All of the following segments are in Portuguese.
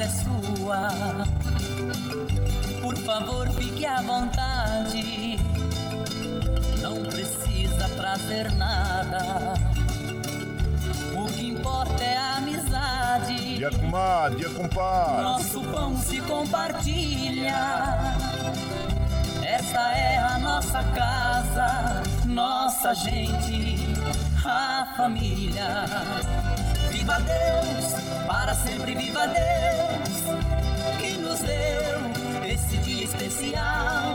casa é sua. Por favor, fique à vontade. Não precisa trazer nada. O que importa é a amizade. Dia comadre, dia compadre. Nosso pão se compartilha. Esta é a nossa casa, nossa gente, a família. Viva Deus, para sempre viva Deus, que nos deu esse dia especial.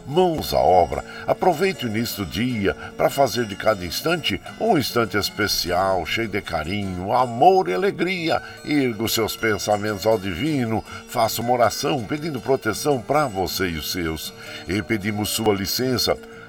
mãos à obra. Aproveite o início do dia para fazer de cada instante um instante especial, cheio de carinho, amor e alegria. Erga os seus pensamentos ao divino, faça uma oração pedindo proteção para você e os seus. E pedimos sua licença.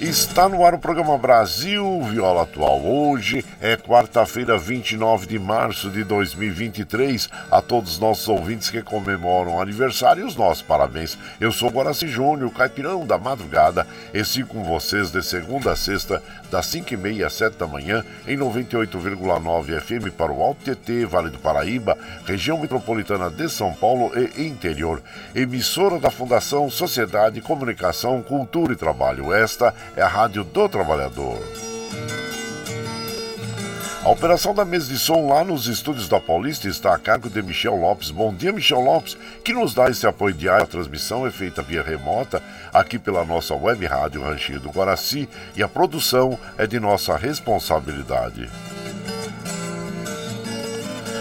Está no ar o programa Brasil Viola Atual. Hoje é quarta-feira, 29 de março de 2023. A todos os nossos ouvintes que comemoram aniversário, os nossos parabéns. Eu sou Guaraci Júnior, caipirão da madrugada, e sigo com vocês de segunda a sexta, das 5h30 às 7 da manhã, em 98,9 FM para o Alto TT, Vale do Paraíba, região metropolitana de São Paulo e interior. Emissora da Fundação Sociedade, Comunicação, Cultura e Trabalho. Esta é a Rádio do Trabalhador. A operação da mesa de som lá nos estúdios da Paulista está a cargo de Michel Lopes. Bom dia, Michel Lopes, que nos dá esse apoio diário. A transmissão é feita via remota aqui pela nossa web rádio Ranchinho do Guaraci e a produção é de nossa responsabilidade.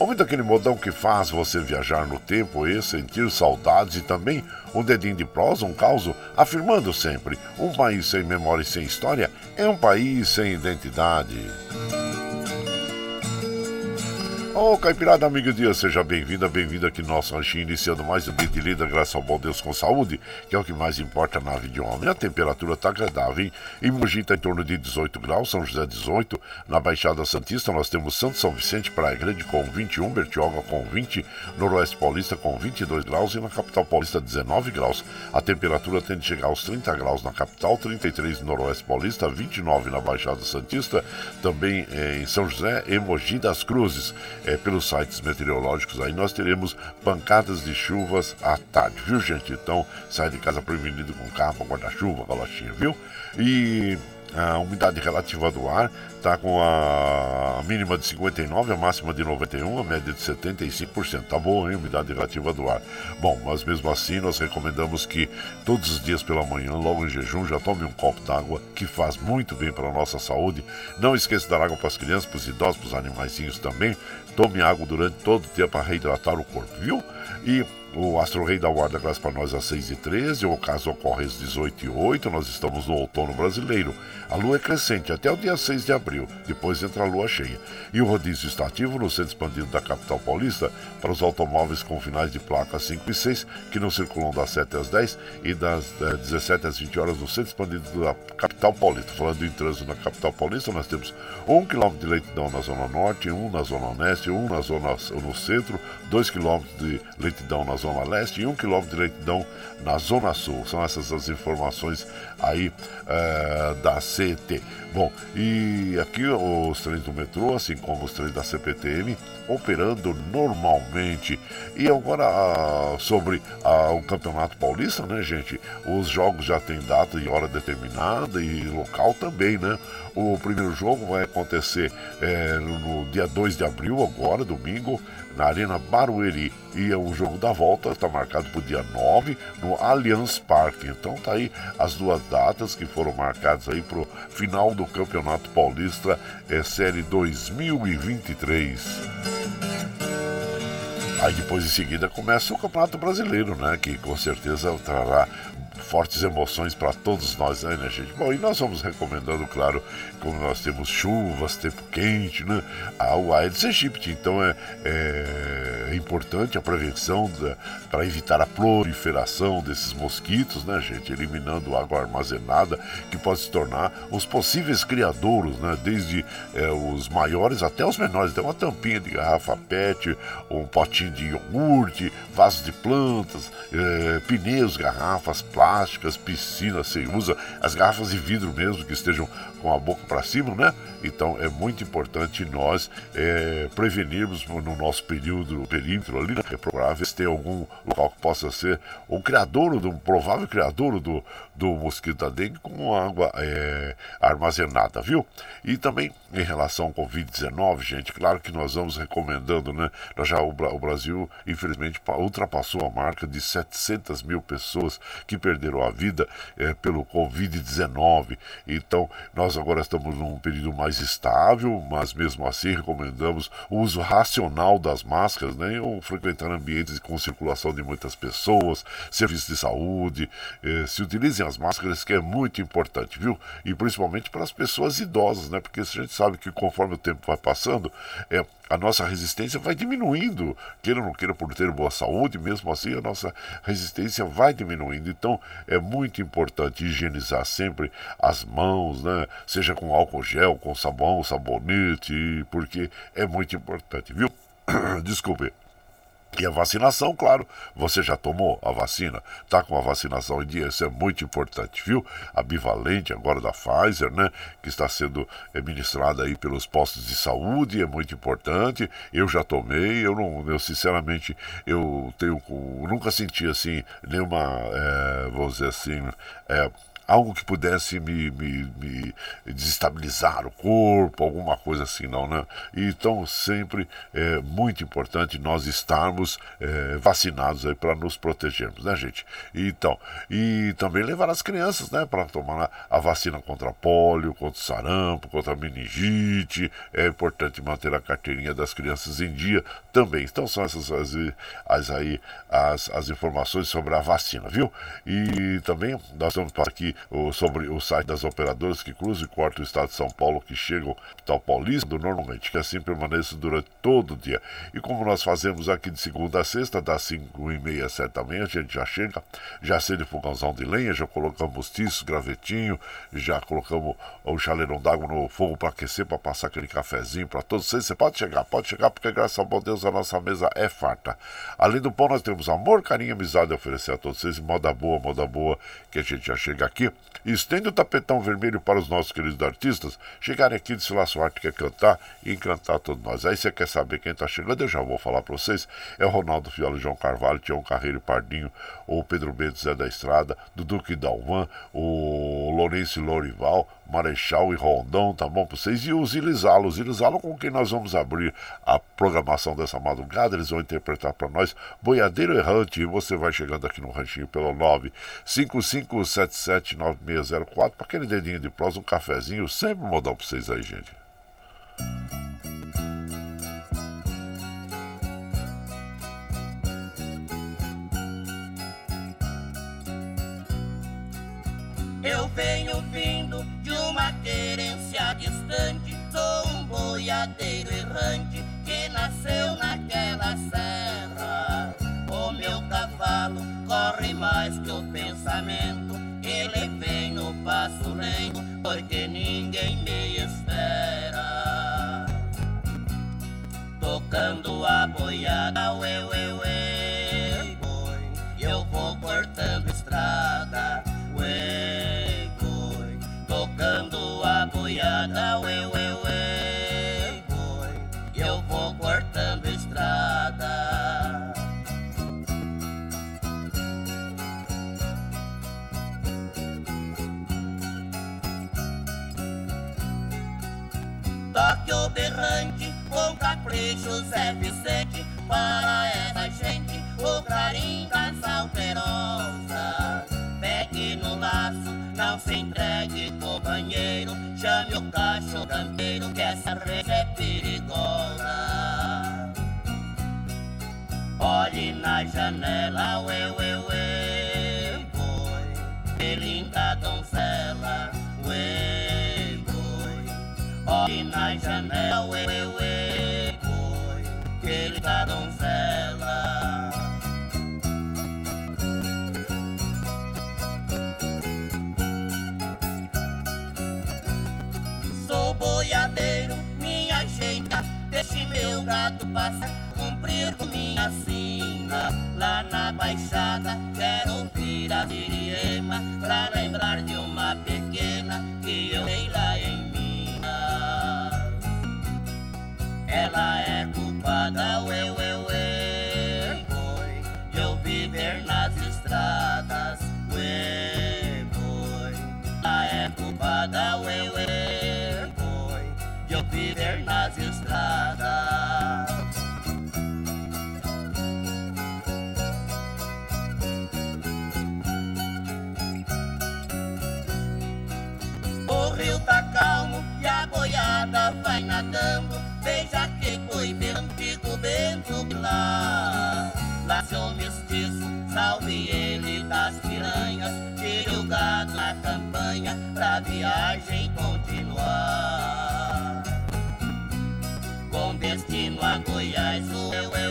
Ouvindo aquele modão que faz você viajar no tempo e sentir saudades e também um dedinho de prosa, um caos, afirmando sempre: um país sem memória e sem história é um país sem identidade. Ô, oh, Caipirada, amigo dia, seja bem-vinda, bem-vindo aqui no nosso ranchinho, iniciando mais um dia de lida, graças ao bom Deus com saúde, que é o que mais importa na vida de um homem. A temperatura tá agradável, hein? Em Mogi tá em torno de 18 graus, São José 18, na Baixada Santista nós temos Santo São Vicente, Praia Grande com 21, Bertioga com 20, Noroeste Paulista com 22 graus e na capital paulista 19 graus. A temperatura tende a chegar aos 30 graus na capital, 33 no Noroeste Paulista, 29 na Baixada Santista, também eh, em São José e Mogi das Cruzes é, pelos sites meteorológicos aí, nós teremos pancadas de chuvas à tarde, viu gente? Então sai de casa prevenido com capa, guarda-chuva, galochinha, viu? E a umidade relativa do ar está com a mínima de 59, a máxima de 91, a média de 75%. Tá bom, hein? Umidade relativa do ar. Bom, mas mesmo assim nós recomendamos que todos os dias pela manhã, logo em jejum, já tome um copo d'água, que faz muito bem para a nossa saúde. Não esqueça de dar água para as crianças, para os idosos, para os animaizinhos também. Tome água durante todo o dia para reidratar o corpo, viu? E o Astro Rei da Guarda Graça para nós às 6h13, o caso ocorre às 18h08, nós estamos no outono brasileiro. A lua é crescente até o dia 6 de abril, depois entra a lua cheia. E o rodízio está ativo no centro expandido da capital paulista para os automóveis com finais de placa 5 e 6, que não circulam das 7 às 10 e das 17 eh, às 20 horas no centro expandido da capital paulista. Falando em trânsito na capital paulista, nós temos 1 km de leitidão na zona norte, 1 na zona oeste, 1 na zona no centro, 2 km de leitidão na Zona Leste e 1 km de leitidão na Zona Sul. São essas as informações aí é, da CET. Bom, e aqui os trens do metrô, assim como os trens da CPTM, operando normalmente. E agora ah, sobre ah, o Campeonato Paulista, né, gente? Os jogos já têm data e hora determinada e local também, né? O primeiro jogo vai acontecer é, no dia 2 de abril, agora, domingo, na Arena Barueri. E é o jogo da volta está marcado para o dia 9 no Allianz Parque. Então tá aí as duas datas que foram marcadas aí para o final do Campeonato Paulista é, Série 2023. Aí depois em seguida começa o Campeonato Brasileiro, né? Que com certeza trará fortes emoções para todos nós, né, né, gente? Bom, e nós vamos recomendando, claro, como nós temos chuvas, tempo quente, né? A Aedes aegypti, então é, é importante a prevenção para evitar a proliferação desses mosquitos, né, gente? Eliminando água armazenada, que pode se tornar os possíveis criadouros, né? Desde é, os maiores até os menores. Tem uma tampinha de garrafa PET, um potinho de iogurte, vasos de plantas, é, pneus, garrafas, plásticas, piscinas, você usa as garrafas de vidro mesmo que estejam com a boca para cima, né? Então é muito importante nós é, prevenirmos no nosso período, perímetro ali, né? É procurar ver se tem algum local que possa ser o criador, do provável criador do, do mosquito da dengue com água é, armazenada, viu? E também em relação ao Covid-19, gente, claro que nós vamos recomendando, né? Nós já, o, o Brasil, infelizmente, ultrapassou a marca de 700 mil pessoas que perderam a vida é, pelo Covid-19. Então, nós nós agora estamos num período mais estável, mas mesmo assim recomendamos o uso racional das máscaras, né? Ou frequentar ambientes com circulação de muitas pessoas, serviços de saúde. Eh, se utilizem as máscaras, que é muito importante, viu? E principalmente para as pessoas idosas, né? Porque a gente sabe que conforme o tempo vai passando, é, a nossa resistência vai diminuindo, queira ou não queira, por ter boa saúde, mesmo assim a nossa resistência vai diminuindo. Então é muito importante higienizar sempre as mãos, né? Seja com álcool gel, com sabão, sabonete, porque é muito importante, viu? Desculpe. E a vacinação, claro, você já tomou a vacina, tá com a vacinação em dia, isso é muito importante, viu? A bivalente agora da Pfizer, né, que está sendo ministrada aí pelos postos de saúde, é muito importante. Eu já tomei, eu não, eu sinceramente, eu tenho, nunca senti assim nenhuma, é, vamos dizer assim, é, algo que pudesse me, me, me, desestabilizar o corpo, alguma coisa assim, não, né? Então, sempre é muito importante nós estarmos é, vacinados aí para nos protegermos, né, gente? Então, e também levar as crianças, né, para tomar a vacina contra pólio, contra sarampo, contra meningite. É importante manter a carteirinha das crianças em dia também. Então, são essas as, as aí as, as informações sobre a vacina, viu? E também nós estamos aqui o, sobre o site das operadoras que cruzam e cortam o estado de São Paulo, que chegam tal paulista, normalmente, que assim permaneça durante todo o dia. E como nós fazemos aqui de segunda a sexta, das 5 e meia, 7 da manhã, a gente já chega, já acende fogãozão de lenha, já colocamos tiço, gravetinho, já colocamos o chaleirão d'água no fogo para aquecer, para passar aquele cafezinho para todos vocês. Você pode chegar, pode chegar, porque graças a Deus a nossa mesa é farta. Além do pão, nós temos amor, carinho, amizade a oferecer a todos vocês, moda boa, moda boa, que a gente já chega aqui Estende o tapetão vermelho para os nossos queridos artistas chegarem aqui de sua arte quer cantar e encantar todos nós. Aí você quer saber quem está chegando? Eu já vou falar para vocês. É o Ronaldo Fiola, João Carvalho, Tião Carreiro Pardinho, o Pedro Bento Zé da Estrada, Duque Dalvan, o Lourenço Lorival, Marechal e Rondão, tá bom para vocês? E os Ilizalo, os Ilizalo com quem nós vamos abrir a programação dessa madrugada, eles vão interpretar para nós Boiadeiro Errante, e você vai chegando aqui no ranchinho pelo 955779604 para aquele dedinho de prós, um cafezinho, sempre modal para vocês aí, gente. Eu venho vindo uma querência distante. Sou um boiadeiro errante que nasceu naquela serra. Boi. Eu vou cortando estrada. Toque o berrante com capricho Zé Vicente Para essa gente o clarim da salterosa Pegue no laço, não se entregue companheiro Chame o cacho campeiro que essa rede é perigosa. Olhe na janela, ué, ué, ué, boi linda donzela, ué, boi Olhe na janela, ué, ué, ué, boi Que linda donzela Gato passar Cumprir com minha sina Lá na baixada Quero ouvir a siriema Pra lembrar de uma pequena Que eu dei lá em Minas. Ela é culpada, ué Foi de eu viver nas estradas Ué, foi. Ela é culpada, ué, ué Foi eu viver nas estradas Lá. Lá seu mestiço, salve ele das piranhas. Tire o gado na campanha pra viagem continuar. Com destino a Goiás, o eu, eu, eu,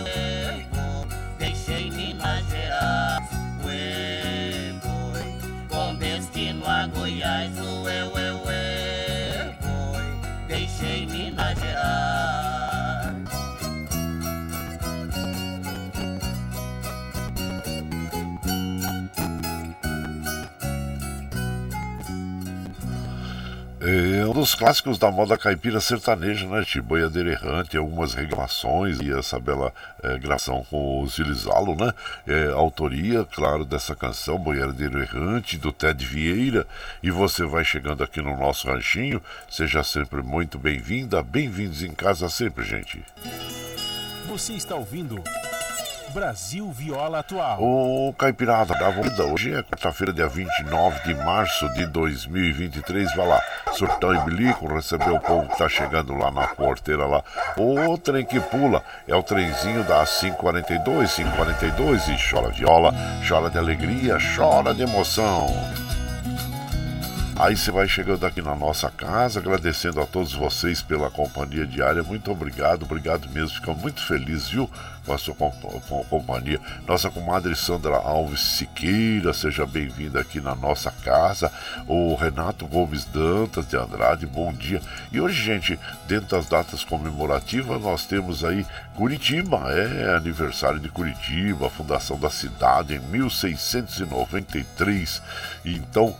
dos clássicos da moda caipira sertaneja, né? Boiadeira Errante, algumas regravações e essa bela é, gravação com o Zilizalo, né? É, autoria, claro, dessa canção, Boiadeiro Errante, do Ted Vieira. E você vai chegando aqui no nosso ranchinho, seja sempre muito bem-vinda, bem-vindos em casa sempre, gente. Você está ouvindo Brasil Viola Atual. Ô Caipirada da Vida, hoje é quarta-feira, dia 29 de março de 2023. Vai lá, surtão e bilico, receber o povo que tá chegando lá na porteira lá. O trem que pula é o trenzinho das 542, 542 e chora viola, chora de alegria, chora de emoção. Aí você vai chegando aqui na nossa casa, agradecendo a todos vocês pela companhia diária. Muito obrigado, obrigado mesmo. Ficamos muito felizes, viu? Com a sua com a companhia. Nossa comadre Sandra Alves Siqueira, seja bem-vinda aqui na nossa casa. O Renato Gomes Dantas de Andrade, bom dia. E hoje, gente, dentro das datas comemorativas, nós temos aí Curitiba, é aniversário de Curitiba, fundação da cidade em 1693. Então,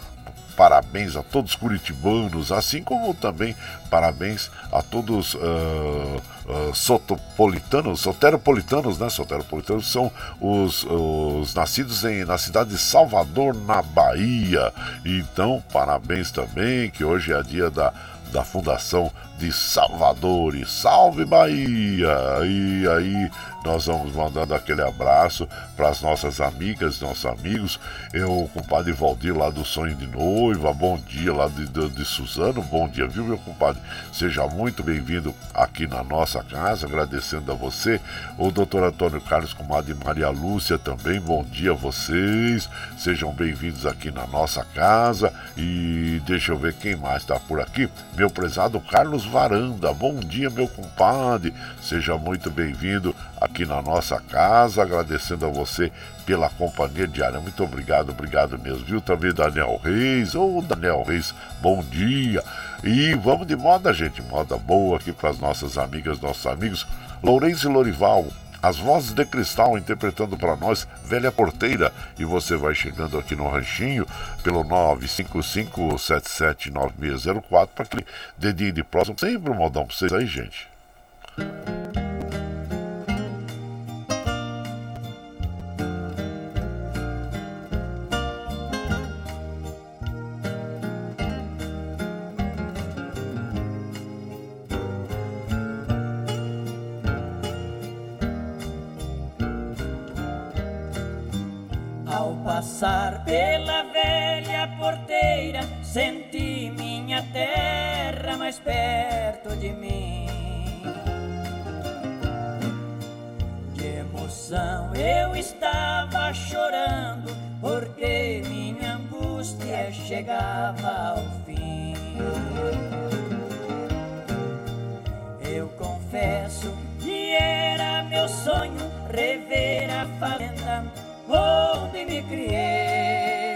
parabéns a todos os curitibanos, assim como também parabéns a todos uh, uh, sotopolitanos, soteropolitanos, né? Soteropolitanos são os, os nascidos em, na cidade de Salvador, na Bahia. Então, parabéns também, que hoje é dia da, da fundação de Salvador. E salve Bahia! E aí, nós vamos mandando aquele abraço para as nossas amigas, nossos amigos. Eu, compadre Valdir lá do Sonho de Noiva, bom dia lá de, de, de Suzano, bom dia, viu, meu compadre? Seja muito bem-vindo aqui na nossa casa, agradecendo a você. O doutor Antônio Carlos, comadre Maria Lúcia também, bom dia a vocês. Sejam bem-vindos aqui na nossa casa. E deixa eu ver quem mais está por aqui. Meu prezado Carlos Varanda, bom dia, meu compadre. Seja muito bem-vindo aqui na nossa casa, agradecendo a você pela companhia diária. Muito obrigado, obrigado mesmo, viu? Também Daniel Reis, ô oh, Daniel Reis, bom dia. E vamos de moda, gente, moda boa aqui para as nossas amigas, nossos amigos. Lourenço e Lorival, as vozes de cristal interpretando para nós Velha Porteira. E você vai chegando aqui no ranchinho pelo 955779604 para aquele dedinho de próximo. Sempre um modão para vocês aí, gente. Porteira, senti minha terra mais perto de mim. De emoção eu estava chorando, porque minha angústia chegava ao fim. Eu confesso que era meu sonho rever a fazenda onde me criei.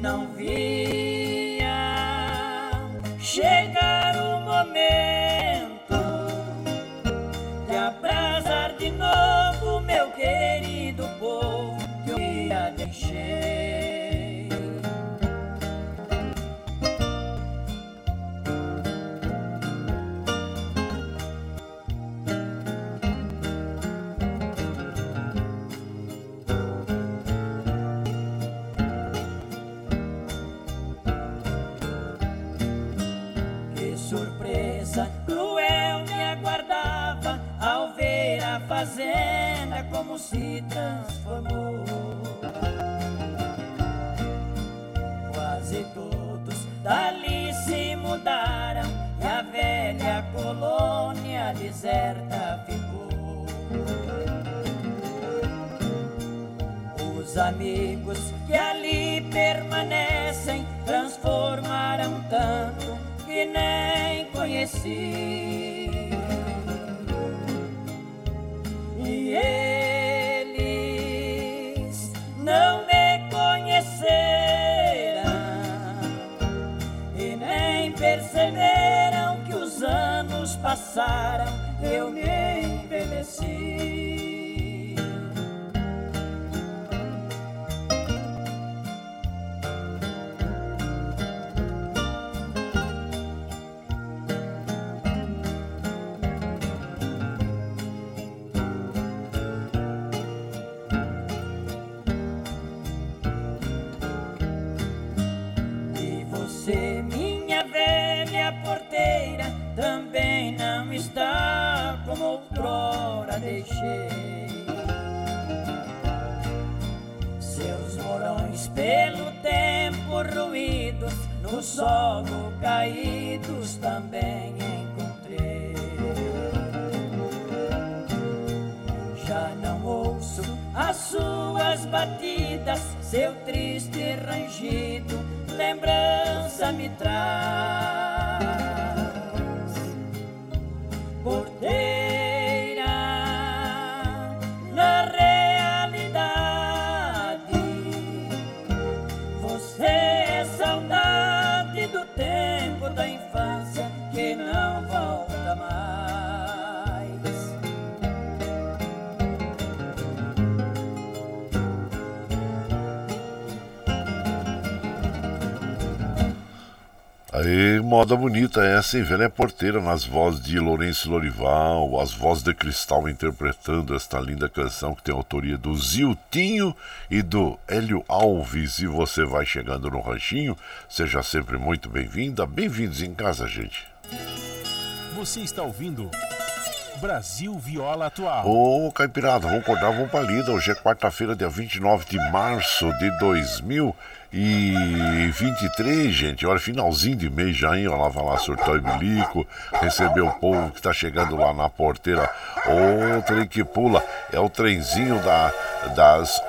Não via chegar fazenda como se transformou. Quase todos dali se mudaram e a velha colônia deserta ficou. Os amigos que ali permanecem transformaram tanto que nem conheci. Eles não me conheceram e nem perceberam que os anos passaram, eu me Seus morões pelo tempo ruídos, no solo caídos também encontrei. Já não ouço as suas batidas, seu triste rangido, lembrança me traz. Aí, moda bonita essa, hein? Velha Porteira nas vozes de Lourenço Lorival, as vozes de Cristal interpretando esta linda canção que tem autoria do Ziltinho e do Hélio Alves. E você vai chegando no ranchinho, seja sempre muito bem-vinda, bem-vindos em casa, gente. Você está ouvindo Brasil Viola Atual. Ô, Caipirada, vamos acordar, vamos pra lida. Hoje é quarta-feira, dia 29 de março de 2000 e 23, gente, olha, finalzinho de mês já, hein? Olha lá, vai lá, surtou e bilico, recebeu o povo que tá chegando lá na porteira. O trem que pula é o trenzinho da, das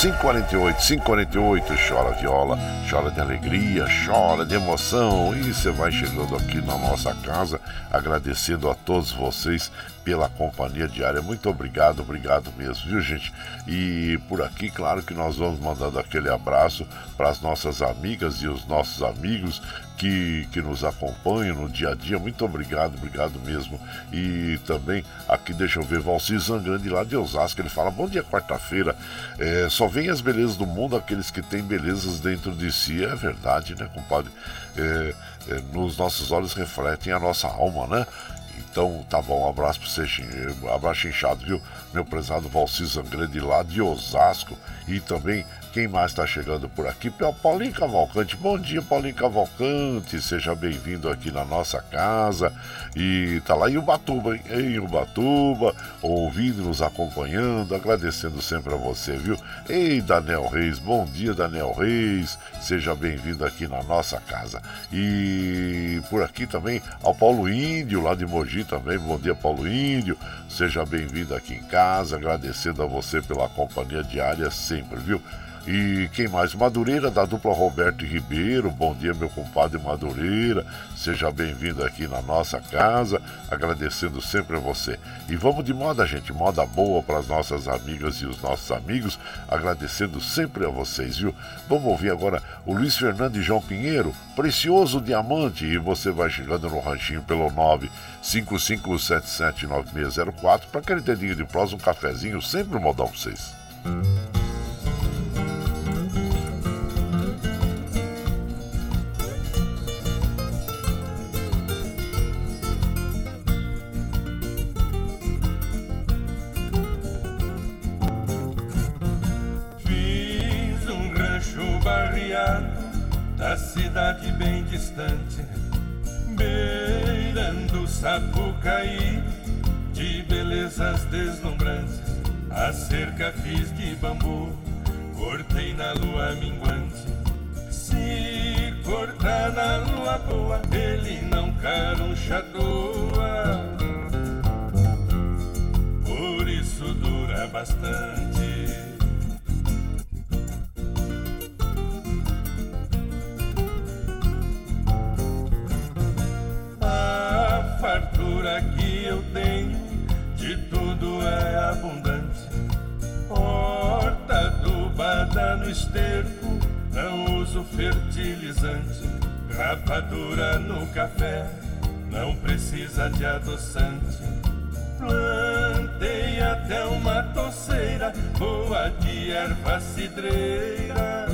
548, 548. Chora viola, chora de alegria, chora de emoção. E você vai chegando aqui na nossa casa, agradecendo a todos vocês pela companhia diária. Muito obrigado, obrigado mesmo, viu, gente? E por aqui, claro que nós vamos mandando aquele abraço para as nossas amigas e os nossos amigos que, que nos acompanham no dia a dia. Muito obrigado, obrigado mesmo. E também aqui, deixa eu ver, Valci Zangrande lá de Osasco, ele fala: Bom dia, quarta-feira. É, só vem as belezas do mundo aqueles que têm belezas dentro de si. É verdade, né, compadre? É, é, nos nossos olhos refletem a nossa alma, né? Então, tá bom, um abraço pra você, um abraço inchado, viu? Meu prezado Valci Zangrande lá de Osasco. E também quem mais está chegando por aqui? Paulinho Cavalcante. Bom dia, Paulinho Cavalcante. Seja bem-vindo aqui na nossa casa. E tá lá em Ubatuba, hein? Em Ubatuba, ouvindo, nos acompanhando, agradecendo sempre a você, viu? Ei, Daniel Reis. Bom dia, Daniel Reis. Seja bem-vindo aqui na nossa casa. E por aqui também ao Paulo Índio, lá de Mogi também. Bom dia, Paulo Índio. Seja bem-vindo aqui em casa. Agradecendo a você pela companhia diária sempre, viu? E quem mais? Madureira, da dupla Roberto Ribeiro. Bom dia, meu compadre Madureira. Seja bem-vindo aqui na nossa casa. Agradecendo sempre a você. E vamos de moda, gente. Moda boa para as nossas amigas e os nossos amigos. Agradecendo sempre a vocês, viu? Vamos ouvir agora o Luiz Fernando e João Pinheiro. Precioso Diamante. E você vai chegando no ranchinho pelo 955779604 para aquele dedinho de prosa, um cafezinho. Sempre um modão para vocês. Da cidade bem distante, beirando Sapucaí, de belezas deslumbrantes, a cerca fiz de bambu, cortei na lua minguante. Se cortar na lua boa, ele não caruncha doa, por isso dura bastante. Fartura que eu tenho, de tudo é abundante. Horta adubada no esterco, não uso fertilizante. Rapadura no café, não precisa de adoçante. Plantei até uma toceira, boa de erva cidreira.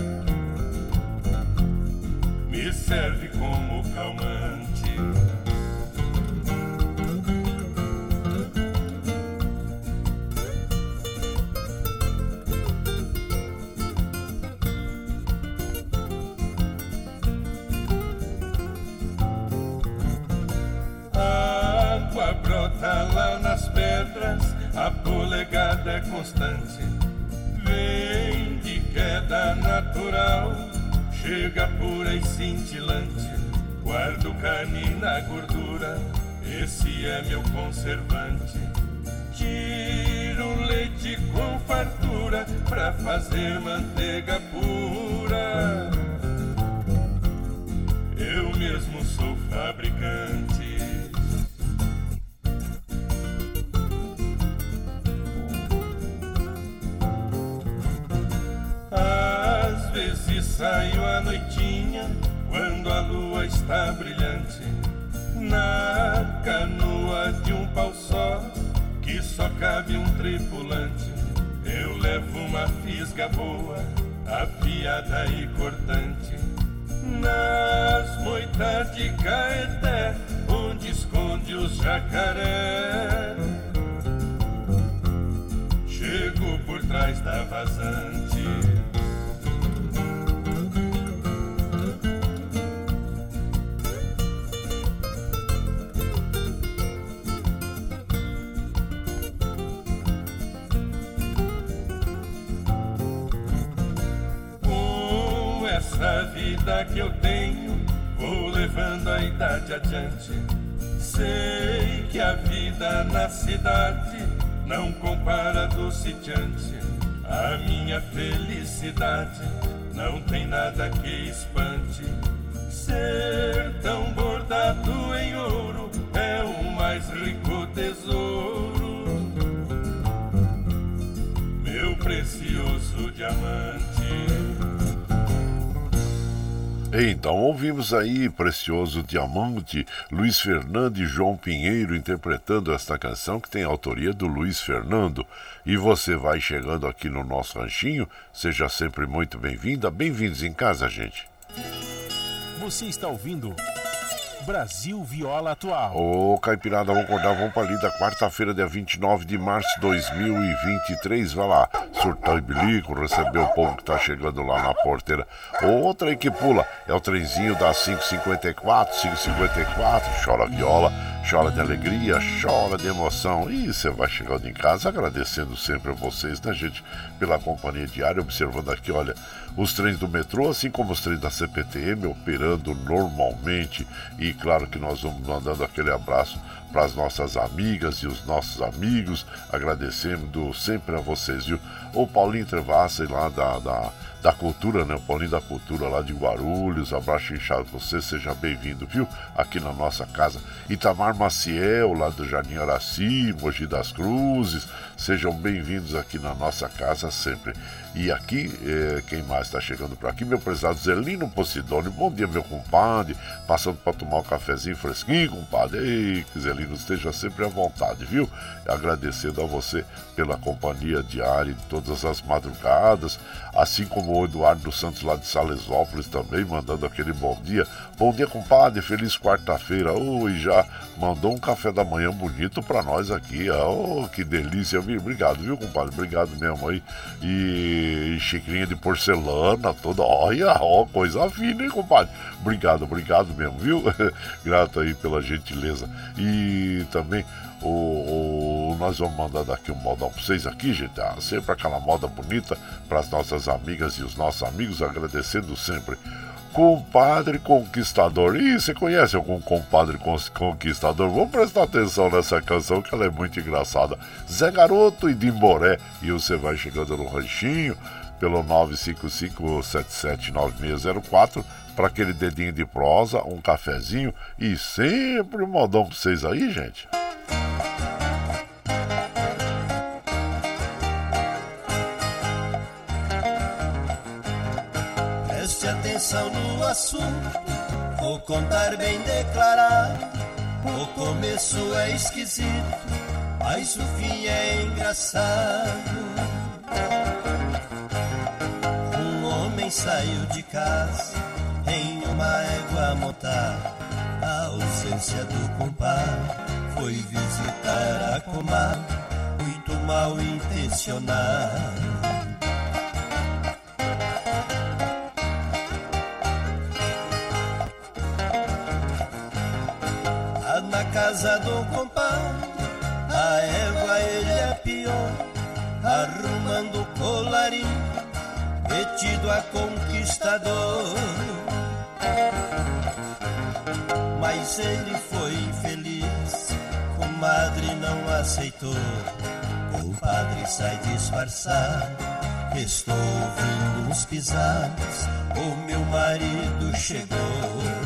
Me serve como calmante. Guardo carne na gordura, esse é meu conservante. Tiro leite com fartura pra fazer Precioso Diamante, Luiz Fernando e João Pinheiro interpretando esta canção que tem autoria do Luiz Fernando. E você vai chegando aqui no nosso ranchinho, seja sempre muito bem-vinda, bem-vindos em casa, gente. Você está ouvindo Brasil Viola Atual. Ô, Caipirada, vamos acordar, vamos para ali da quarta-feira, dia 29 de março de 2023. Vai lá, surtão e bilico, receber o povo que tá chegando lá na porteira. Outra aí que pula é o trenzinho da 554, 554, chora viola, chora de alegria, chora de emoção. E você vai chegando em casa agradecendo sempre a vocês, né, gente, pela companhia diária, observando aqui, olha os trens do metrô, assim como os trens da CPTM, operando normalmente. E claro que nós vamos mandando aquele abraço para as nossas amigas e os nossos amigos, agradecendo sempre a vocês, viu? O Paulinho Trevassa lá da, da da Cultura, né? O Paulinho da Cultura lá de Guarulhos. Abraço inchado você, seja bem-vindo, viu? Aqui na nossa casa. Itamar Maciel, lá do Jardim Araci, Mogi das Cruzes. Sejam bem-vindos aqui na nossa casa sempre. E aqui, eh, quem mais está chegando por aqui? Meu prezado Zelino Posidônio. Bom dia, meu compadre. Passando para tomar um cafezinho fresquinho, compadre. Ei, que Zelino esteja sempre à vontade, viu? Agradecendo a você pela companhia diária de todas as madrugadas, assim como o Eduardo Santos lá de Salesópolis também, mandando aquele bom dia. Bom dia, compadre. Feliz quarta-feira. Oi, já mandou um café da manhã bonito para nós aqui. Oh, que delícia. Obrigado, viu, compadre? Obrigado mesmo aí. E xicrinha de porcelana toda. Olha, ó, coisa fina, hein, compadre? Obrigado, obrigado mesmo, viu? Grato aí pela gentileza. E também o, o, nós vamos mandar daqui um modão para vocês aqui, gente. Ah, sempre aquela moda bonita para as nossas amigas e os nossos amigos, agradecendo sempre. Compadre Conquistador. Ih, você conhece algum compadre conquistador? Vamos prestar atenção nessa canção que ela é muito engraçada. Zé Garoto e Dimboré. E você vai chegando no ranchinho pelo 955779604 para aquele dedinho de prosa, um cafezinho e sempre um modão para vocês aí, gente. Atenção no assunto, vou contar bem declarado. O começo é esquisito, mas o fim é engraçado. Um homem saiu de casa em uma égua montada, a ausência do compadre foi visitar a comadre, muito mal intencionado. Casa do compadre, a égua ele é pior, arrumando colarinho, metido a conquistador. Mas ele foi infeliz comadre não aceitou. O padre sai disfarçado. Estou ouvindo uns pisados. O meu marido chegou.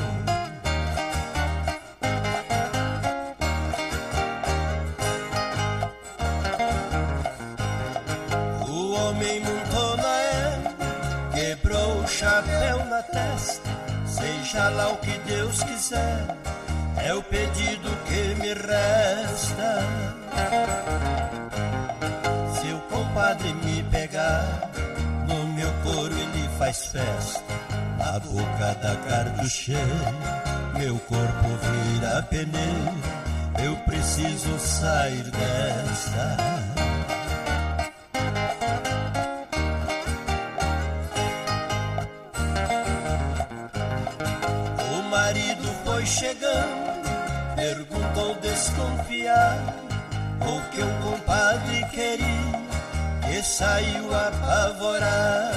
Seja lá o que Deus quiser é o pedido que me resta. Se o compadre me pegar, no meu couro ele faz festa na boca da cartucheira. Meu corpo vira pneu, eu preciso sair desta. Saiu apavorado.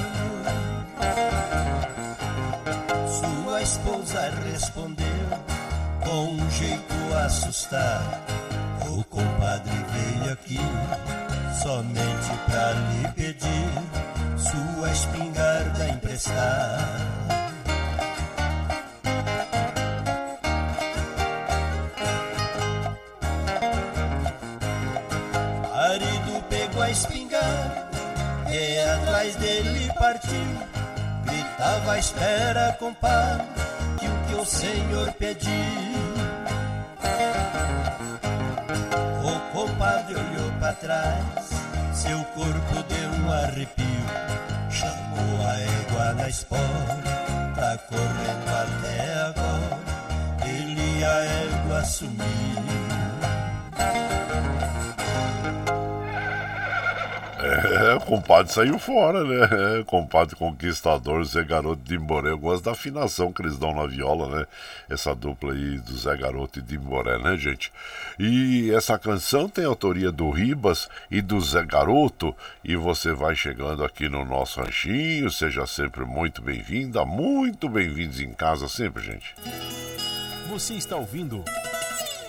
Sua esposa respondeu com um jeito assustado: O compadre veio aqui somente pra lhe pedir espera, compadre, que o que o Senhor pediu. O compadre olhou para trás, seu corpo deu um arrepio. Chamou a égua na espora, tá correndo até agora. Ele a égua sumiu. Compadre saiu fora, né? É, compadre conquistador, Zé Garoto de Imboré. Eu gosto da afinação que eles dão na viola, né? Essa dupla aí do Zé Garoto e de né, gente? E essa canção tem autoria do Ribas e do Zé Garoto. E você vai chegando aqui no nosso ranchinho. Seja sempre muito bem-vinda, muito bem-vindos em casa sempre, gente. Você está ouvindo.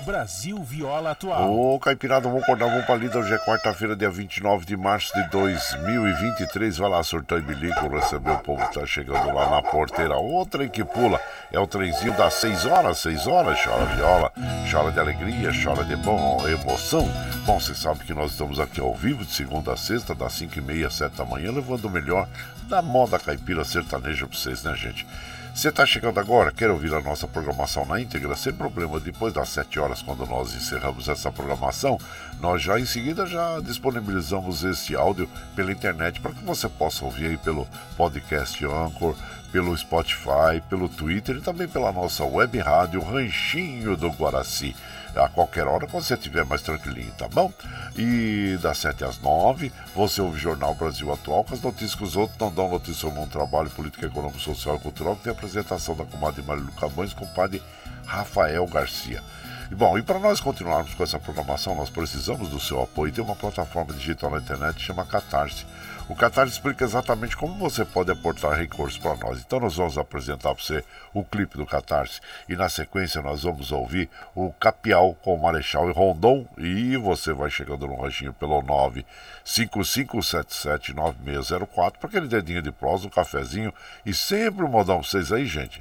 Brasil Viola Atual. Ô, Caipirada, vamos acordar, vamos pra lida. Hoje é quarta-feira, dia 29 de março de 2023. Vai lá, surtão e bilico, receber o povo que tá chegando lá na porteira. Outra que pula é o trenzinho das 6 horas, 6 horas. Chora viola, chora de alegria, chora de bom, emoção. Bom, você sabe que nós estamos aqui ao vivo de segunda a sexta, das 5 e meia, 7 da manhã, levando o melhor da moda caipira sertaneja pra vocês, né, gente? Você está chegando agora, quer ouvir a nossa programação na íntegra, sem problema, depois das 7 horas, quando nós encerramos essa programação, nós já em seguida já disponibilizamos esse áudio pela internet para que você possa ouvir aí pelo podcast Anchor, pelo Spotify, pelo Twitter e também pela nossa web rádio Ranchinho do Guaraci a qualquer hora quando você estiver mais tranquilinho, tá bom? E das 7 às 9, você ouve o Jornal Brasil Atual com as notícias que os outros não dão notícia sobre um trabalho político, econômico, social e cultural, que tem a apresentação da comadre Marilu Camões com o padre Rafael Garcia. E bom, e para nós continuarmos com essa programação, nós precisamos do seu apoio. Tem uma plataforma digital na internet que chama Catarse. O Catarse explica exatamente como você pode aportar recursos para nós. Então nós vamos apresentar para você o clipe do Catarse e na sequência nós vamos ouvir o Capial com o Marechal e Rondon e você vai chegando no ranchinho pelo 955779604 para aquele dedinho de prosa, um cafezinho e sempre um modão para vocês aí, gente.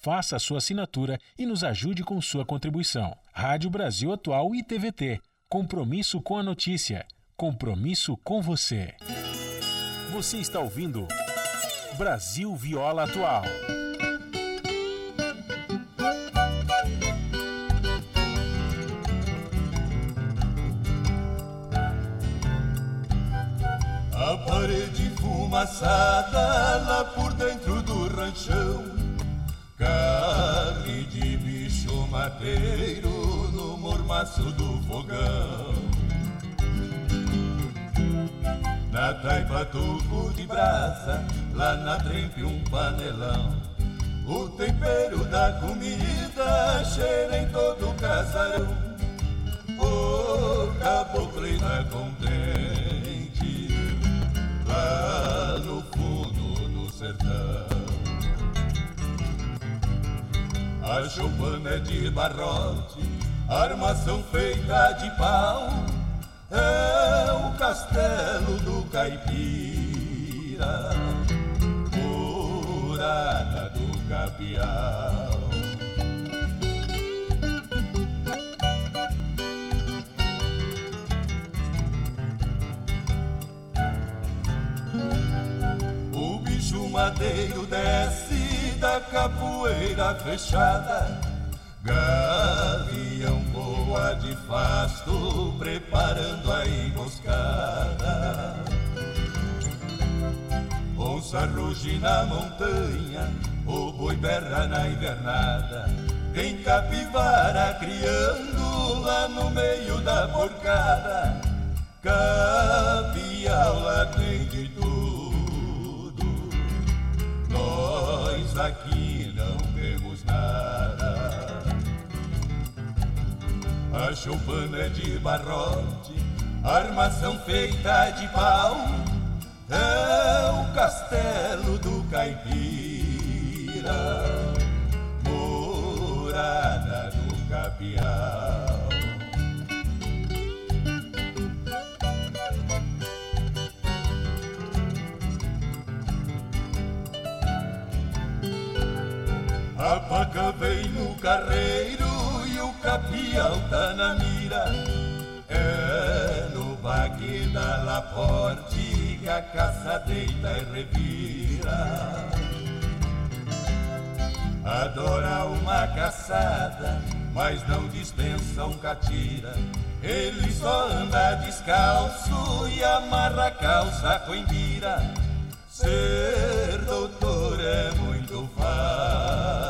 Faça a sua assinatura e nos ajude com sua contribuição. Rádio Brasil Atual e TVT. Compromisso com a notícia. Compromisso com você. Você está ouvindo Brasil Viola Atual. A parede fumaçada lá por dentro do ranchão Carne de bicho mateiro no mormaço do fogão. Na taipa tubo de brasa, lá na trempe um panelão. O tempero da comida cheira em todo o casarão. O caboclo ainda contente Lá no fundo do sertão A choupana de barrote, armação feita de pau, é o castelo do caipira, morada do capial. O bicho madeiro desce da capoeira fechada. Gavião voa de fasto, preparando a emboscada. Onça ruge na montanha, o boi berra na invernada. Tem capivara criando lá no meio da porcada. Capiala tem de tudo, aqui não temos nada. A choupana é de barrote, armação feita de pau é o castelo do caipira, morada do capial. A vaca vem no carreiro e o capial tá na mira. É no baque da Laporte que a caça deita e revira. Adora uma caçada, mas não dispensa um catira. Ele só anda descalço e amarra a calça com embira. Ser doutor é muito fácil,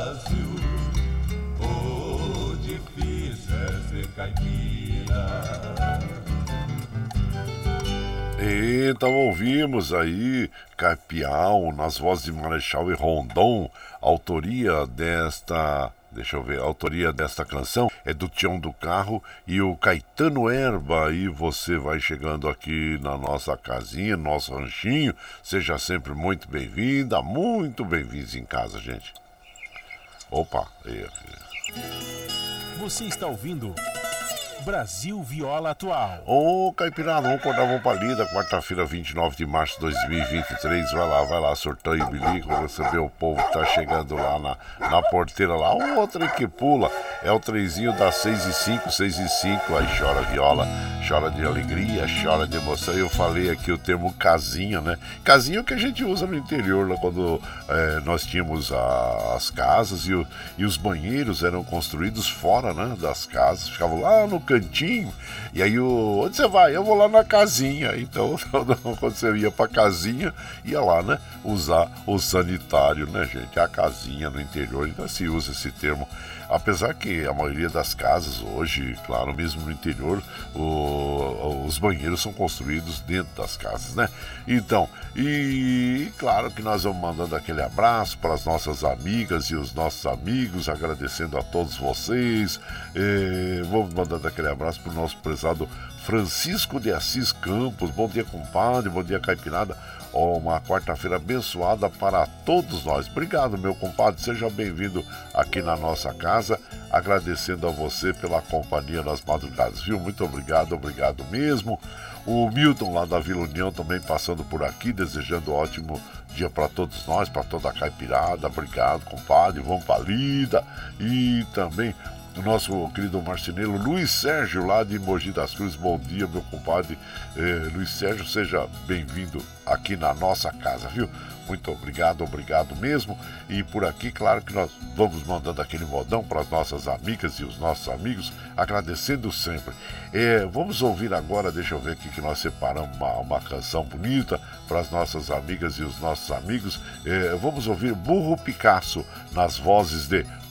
Então ouvimos aí Capial nas vozes de Marechal e Rondon, autoria desta, deixa eu ver, autoria desta canção é do Tião do Carro e o Caetano Erba. E você vai chegando aqui na nossa casinha, nosso ranchinho, seja sempre muito bem-vinda, muito bem-vindos em casa, gente. Opa, aí. Você está ouvindo Brasil Viola Atual. Ô, Caipirada, vamos acordar, vamos pra lida, quarta-feira, 29 de março de 2023. Vai lá, vai lá, sortão e bilico, receber o povo que tá chegando lá na, na porteira lá. O outro aí que pula é o trezinho das 6 e 5, 6 e 5. Aí chora viola, chora de alegria, chora de emoção. Eu falei aqui o termo casinha, né? Casinha é o que a gente usa no interior, lá quando é, nós tínhamos a, as casas e, o, e os banheiros eram construídos fora, né? Das casas, ficavam lá no cantinho. E aí, o, onde você vai? Eu vou lá na casinha. Então, quando você ia pra casinha, ia lá, né? Usar o sanitário, né, gente? A casinha no interior, ainda se usa esse termo. Apesar que a maioria das casas hoje, claro, mesmo no interior, o, os banheiros são construídos dentro das casas, né? Então, e claro que nós vamos mandando aquele abraço para as nossas amigas e os nossos amigos, agradecendo a todos vocês. Eh, vamos mandando aquele abraço para o nosso prezado Francisco de Assis Campos. Bom dia, compadre. Bom dia, Caipirada. Uma quarta-feira abençoada para todos nós. Obrigado, meu compadre. Seja bem-vindo aqui na nossa casa. Agradecendo a você pela companhia nas madrugadas, viu? Muito obrigado, obrigado mesmo. O Milton lá da Vila União também passando por aqui, desejando um ótimo dia para todos nós, para toda a caipirada. Obrigado, compadre. Vamos para lida. E também o nosso querido marceneiro Luiz Sérgio, lá de Mogi das Cruzes. Bom dia, meu compadre eh, Luiz Sérgio, seja bem-vindo aqui na nossa casa, viu? Muito obrigado, obrigado mesmo. E por aqui, claro que nós vamos mandando aquele modão para as nossas amigas e os nossos amigos, agradecendo sempre. É, vamos ouvir agora, deixa eu ver aqui que nós separamos uma, uma canção bonita para as nossas amigas e os nossos amigos. É, vamos ouvir Burro Picasso nas vozes de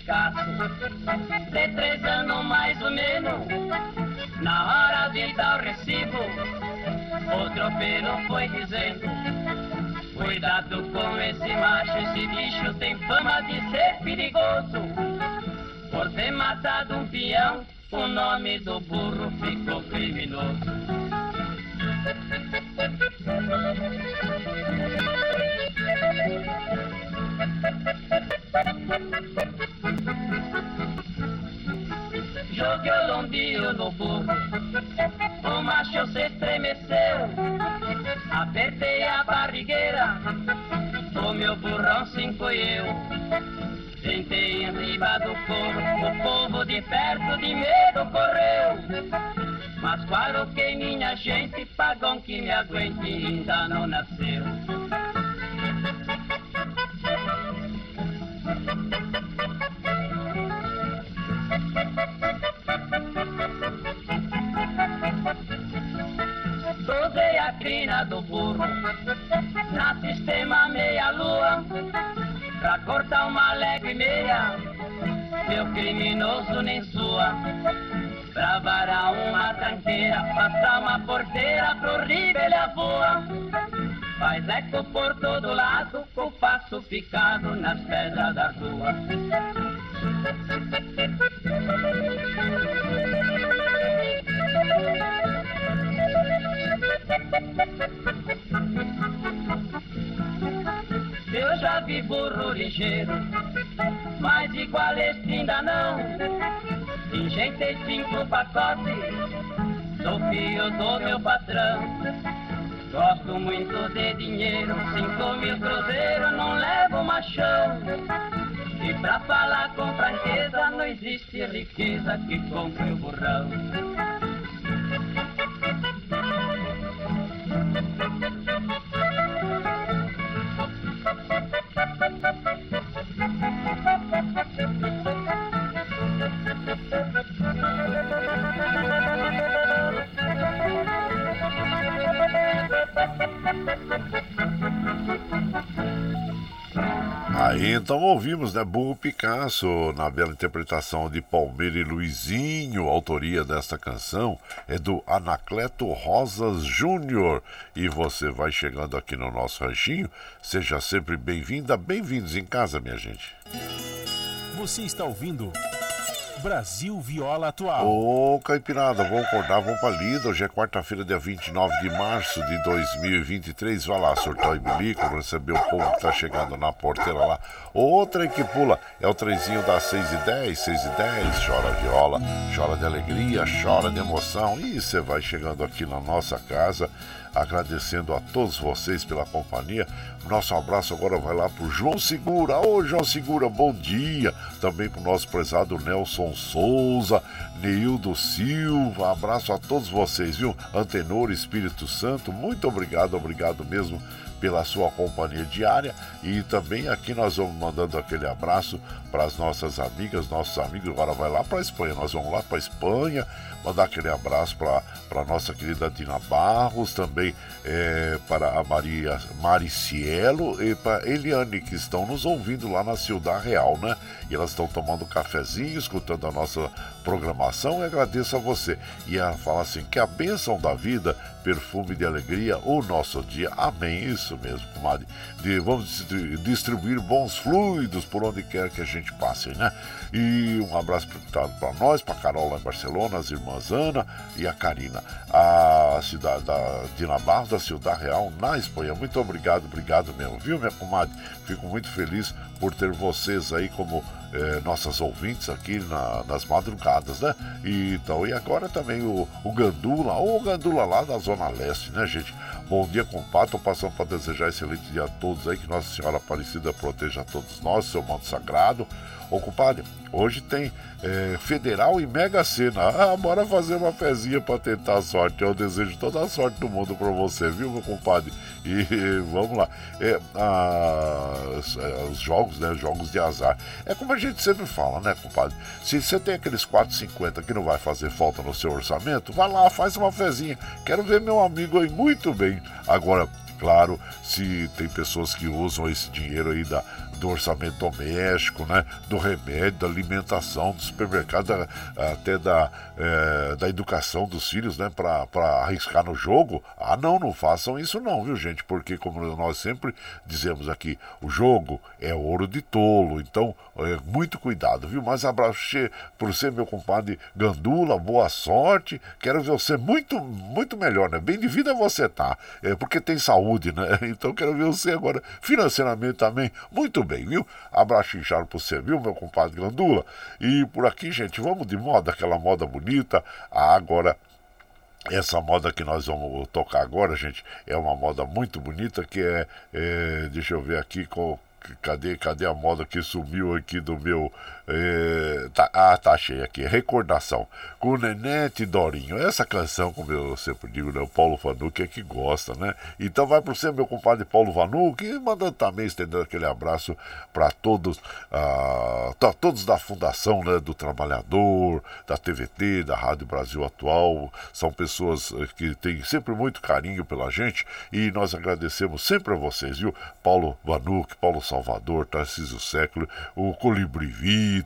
De três anos mais ou menos. Na hora de dar o recibo, o tropeiro foi dizendo: Cuidado com esse macho, esse bicho tem fama de ser perigoso. Por ter matado um peão, o nome do burro ficou criminoso. Joguei o lombinho no burro, o macho se estremeceu. Apertei a barrigueira, o meu burrão se encolheu. Sentei em riba do corpo, o povo de perto de medo correu. Mas qual que minha gente, pagão que me aguente, ainda não nasceu. Dosei a crina do burro na sistema meia-lua pra cortar uma légua e meia. Meu criminoso nem sua pra varar uma tranqueira, passar uma porteira pro ele voa. Faz eco por todo lado, com passo picado nas pedras da rua. Eu já vi burro ligeiro, mas igual este ainda não. Enjeitei cinco pacotes, sou filho do meu patrão. Gosto muito de dinheiro, cinco mil cruzeiros, não levo machão. E pra falar com franqueza, não existe riqueza que compre o burrão. Aí então ouvimos, né? Burro Picasso, na bela interpretação de Palmeira e Luizinho. A autoria desta canção é do Anacleto Rosas Júnior. E você vai chegando aqui no nosso ranchinho. Seja sempre bem-vinda, bem-vindos em casa, minha gente. Você está ouvindo Brasil Viola Atual. Ô, Caipirada, vamos acordar, vamos pra lida. Hoje é quarta-feira, dia 29 de março de 2023. Vai lá, surtar e bilico, receber o povo que tá chegando na porteira lá. Outra que pula é o trenzinho das 6 e 10, 6 e 10. Chora viola, chora de alegria, chora de emoção. E você vai chegando aqui na nossa casa agradecendo a todos vocês pela companhia. Nosso abraço agora vai lá pro João Segura. Ô João Segura, bom dia. Também pro nosso prezado Nelson Souza, Neildo Silva. Abraço a todos vocês, viu? Antenor Espírito Santo, muito obrigado, obrigado mesmo pela sua companhia diária e também aqui nós vamos mandando aquele abraço para as nossas amigas, nossos amigos. Agora vai lá para a Espanha, nós vamos lá para a Espanha, mandar aquele abraço para a nossa querida Dina Barros, também é, para a Maria Maricielo e para Eliane, que estão nos ouvindo lá na Ciudad Real, né? E elas estão tomando um cafezinho, escutando a nossa programação e agradeço a você. E ela fala assim: que a bênção da vida, perfume de alegria, o nosso dia. Amém. Isso mesmo, comadre. De, vamos distribuir bons fluidos por onde quer que a gente passe, né? E um abraço para nós, para Carol lá em Barcelona, as irmãs Ana e a Karina. A cidade da Dina Barros, da Ciudad Real, na Espanha. Muito obrigado, obrigado mesmo, viu, minha comadre? Fico muito feliz por ter vocês aí como eh, nossas ouvintes aqui na, nas madrugadas, né? E, então, e agora também o, o Gandula, o Gandula lá da Zona Leste, né, gente? Bom dia, compadre. Estou passando para desejar excelente dia a todos aí, que Nossa Senhora Aparecida proteja a todos nós, seu manto sagrado. Ô, compadre, hoje tem é, Federal e Mega Sena. Ah, bora fazer uma fezinha para tentar a sorte. Eu desejo toda a sorte do mundo para você, viu, meu compadre? E vamos lá. É, as, os jogos, né? Jogos de azar. É como a gente sempre fala, né, compadre? Se você tem aqueles 4,50 que não vai fazer falta no seu orçamento, vai lá, faz uma fezinha. Quero ver meu amigo aí muito bem. Agora, claro, se tem pessoas que usam esse dinheiro aí da, do orçamento doméstico, né? Do remédio, da alimentação, do supermercado, até da, é, da educação dos filhos, né? Para arriscar no jogo. Ah, não, não façam isso não, viu, gente? Porque, como nós sempre dizemos aqui, o jogo é ouro de tolo. Então, é, muito cuidado, viu? Mas abraço por ser meu compadre Gandula, boa sorte. Quero ver você muito, muito melhor, né? Bem de vida você tá. É, porque tem saúde, né? Então quero ver você agora financeiramente também muito bem, viu? Abraço inchado pra você, viu, meu compadre Gandula? E por aqui, gente, vamos de moda, aquela moda bonita. Ah, agora essa moda que nós vamos tocar agora, gente, é uma moda muito bonita que é, é deixa eu ver aqui com cadê, cadê a moda que sumiu aqui do meu é, tá, ah, tá cheio aqui. Recordação. Com Nenete e Dorinho. Essa canção, como eu sempre digo, né? O Paulo Vanuc é que gosta, né? Então vai para você, meu compadre Paulo Vanuc, e mandando também, estendendo aquele abraço para todos, ah, todos da Fundação né, do Trabalhador, da TVT, da Rádio Brasil Atual. São pessoas eh, que têm sempre muito carinho pela gente e nós agradecemos sempre a vocês, viu? Paulo Vanuc, Paulo Salvador, Tarcísio Século, o Colibri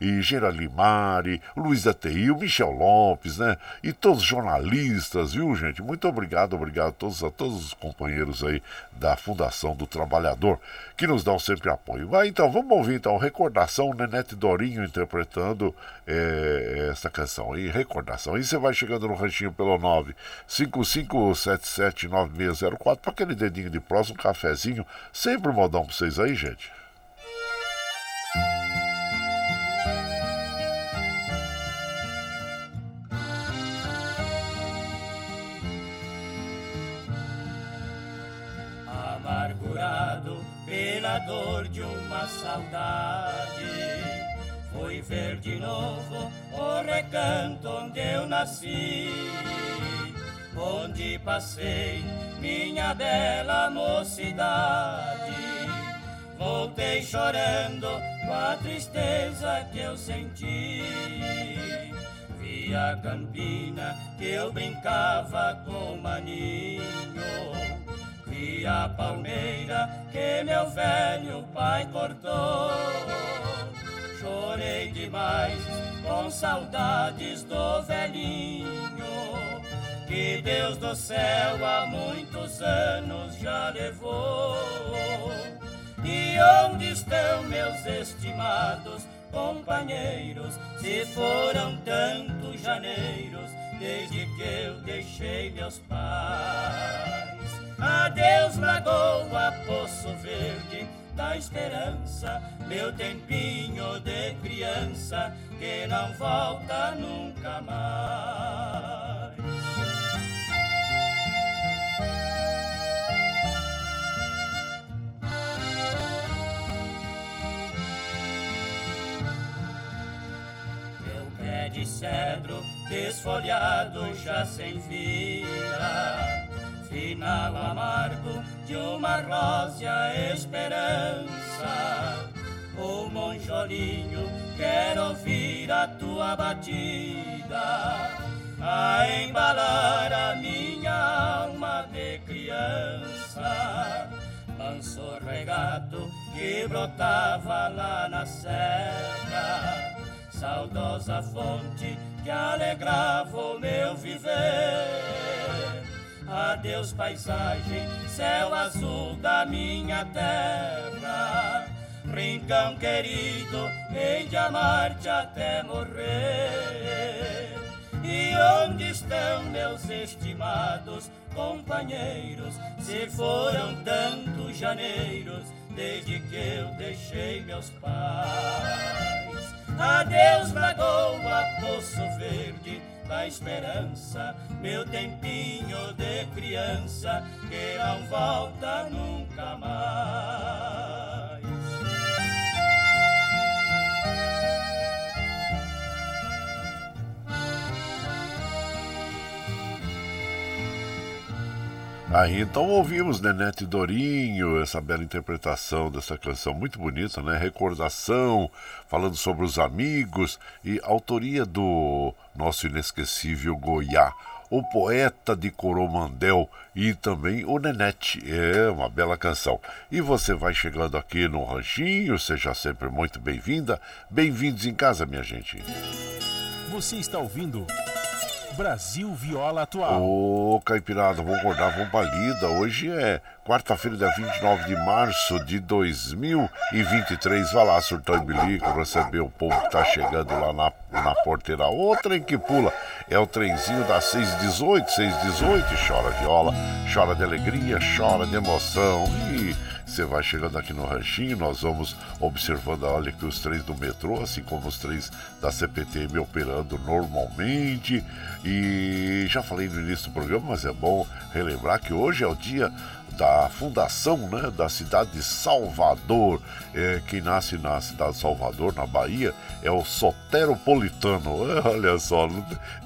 E Gerali Mari, Luiz Atei, o Michel Lopes, né? E todos os jornalistas, viu, gente? Muito obrigado, obrigado a todos, a todos os companheiros aí da Fundação do Trabalhador, que nos dão sempre apoio. Vai, então, vamos ouvir então Recordação, Nenete Dorinho interpretando é, essa canção aí, Recordação. E você vai chegando no ranchinho pelo 955779604 para aquele dedinho de próximo, um cafezinho, sempre modão pra vocês aí, gente. Dor de uma saudade, fui ver de novo o recanto onde eu nasci, onde passei minha bela mocidade Voltei chorando com a tristeza que eu senti. Vi a campina que eu brincava com maninho. Vi a palmeira que meu velho pai cortou. Chorei demais com saudades do velhinho que Deus do céu há muitos anos já levou. E onde estão meus estimados companheiros? Se foram tantos janeiros desde que eu deixei meus pais. Adeus, lagoa, poço verde da esperança, meu tempinho de criança que não volta nunca mais. de cedro, desfolhado já sem vida. Final amargo de uma rósea esperança. O monjolinho quer ouvir a tua batida, a embalar a minha alma de criança. Manso regato que brotava lá na serra saudosa fonte que alegrava o meu viver. Adeus, paisagem, céu azul da minha terra. Rincão querido, hei de amar-te até morrer. E onde estão meus estimados companheiros? Se foram tantos janeiros desde que eu deixei meus pais. Adeus, lagoa, poço verde da esperança, meu tempinho de criança que não volta nunca mais. Aí então ouvimos Nenete Dorinho, essa bela interpretação dessa canção muito bonita, né? Recordação, falando sobre os amigos e autoria do nosso inesquecível Goiá, o poeta de Coromandel e também o Nenete. É uma bela canção. E você vai chegando aqui no Ranchinho, seja sempre muito bem-vinda. Bem-vindos em casa, minha gente. Você está ouvindo Brasil Viola Atual. Ô, Caipirada, vamos acordar, vamos pra lida. Hoje é quarta-feira, dia 29 de março de 2023. Vai lá, surtou e bilico, receber o povo que tá chegando lá na, na porteira. O trem que pula é o trenzinho das 618, 618. Chora viola, chora de alegria, chora de emoção. E você vai chegando aqui no ranchinho, nós vamos observando, olha que os trens do metrô, assim como os trens da CPTM operando normalmente. E já falei no início do programa, mas é bom relembrar que hoje é o dia da fundação né, da cidade de Salvador. É, quem nasce na cidade de Salvador, na Bahia, é o soteropolitano. Olha só,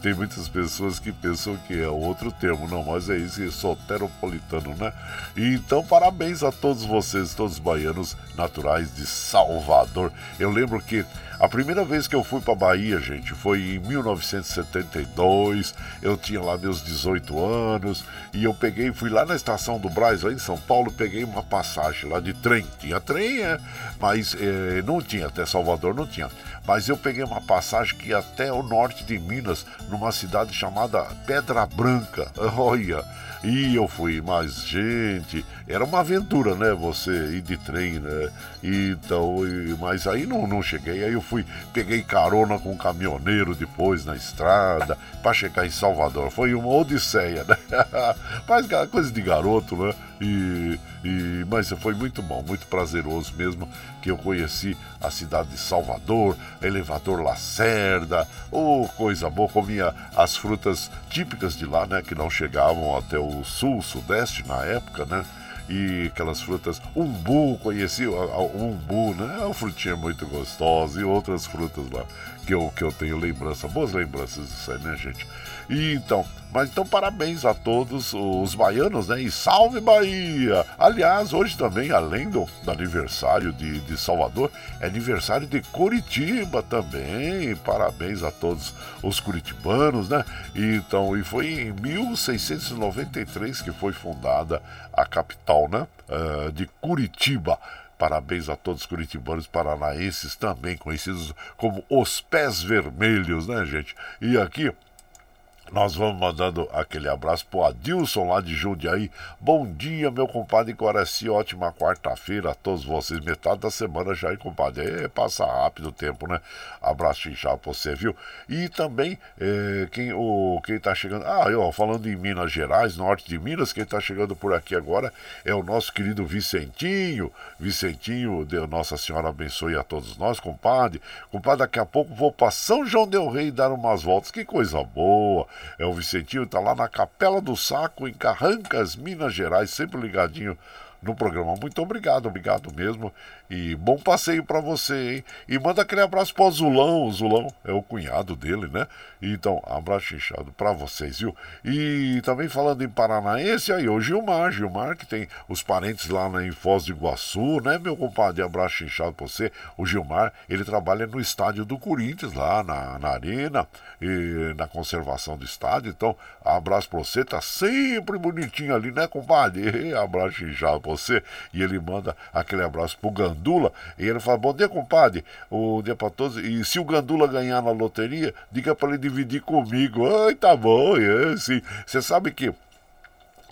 tem muitas pessoas que pensam que é outro termo, não, mas é isso, é soteropolitano, né? Então, parabéns a todos vocês, todos os baianos naturais de Salvador. Eu lembro que a primeira vez que eu fui para Bahia, gente, foi em 1972. Eu tinha lá meus 18 anos e eu peguei, fui lá na estação do Braz, lá em São Paulo, peguei uma passagem lá de trem. Tinha trem, é, mas é, não tinha, até Salvador não tinha. Mas eu peguei uma passagem que ia até o norte de Minas, numa cidade chamada Pedra Branca. Olha, e eu fui, mas gente, era uma aventura, né? Você ir de trem, né? Então, e, mas aí não, não cheguei. Aí eu fui, peguei carona com um caminhoneiro depois na estrada para chegar em Salvador. Foi uma odisseia, né? mas coisa de garoto, né? E, e, mas foi muito bom, muito prazeroso mesmo que eu conheci a cidade de Salvador, elevador Lacerda, oh, coisa boa, comia as frutas típicas de lá, né, que não chegavam até o sul, sudeste na época, né? E aquelas frutas, umbu, conheci o umbu, né? É uma frutinha muito gostosa e outras frutas lá que eu, que eu tenho lembrança, boas lembranças disso aí, né, gente? E então, mas então parabéns a todos os baianos, né? E salve Bahia! Aliás, hoje também, além do, do aniversário de, de Salvador, é aniversário de Curitiba também. Parabéns a todos os curitibanos, né? E, então, e foi em 1693 que foi fundada a capital, né? Uh, de Curitiba. Parabéns a todos os curitibanos paranaenses, também conhecidos como os pés vermelhos, né, gente? E aqui nós vamos mandando aquele abraço pro Adilson lá de Jundiaí. Bom dia, meu compadre Coraci. Ótima quarta-feira a todos vocês. Metade da semana já, hein, compadre? É, passa rápido o tempo, né? Abraço inchado pra você, viu? E também, é, quem, o, quem tá chegando. Ah, eu, falando em Minas Gerais, norte de Minas, quem tá chegando por aqui agora é o nosso querido Vicentinho. Vicentinho, Deus, Nossa Senhora abençoe a todos nós, compadre. Compadre, daqui a pouco vou pra São João Del Rei dar umas voltas. Que coisa boa. É o Vicentinho, tá lá na Capela do Saco, em Carrancas, Minas Gerais, sempre ligadinho no programa. Muito obrigado, obrigado mesmo. E bom passeio para você, hein? E manda aquele abraço pro Zulão. O Zulão é o cunhado dele, né? Então, abraço inchado para vocês, viu? E também falando em paranaense, aí o Gilmar, Gilmar que tem os parentes lá em Foz do Iguaçu, né, meu compadre? Abraço inchado pra você. O Gilmar, ele trabalha no estádio do Corinthians, lá na, na arena, e na conservação do estádio. Então, abraço pra você, tá sempre bonitinho ali, né, compadre? E abraço inchado pra você. E ele manda aquele abraço pro Gandão Gandula, e ele fala: Bom dia, compadre, o dia para todos. E se o Gandula ganhar na loteria, diga para ele dividir comigo. Ai, tá bom, é. Você sabe que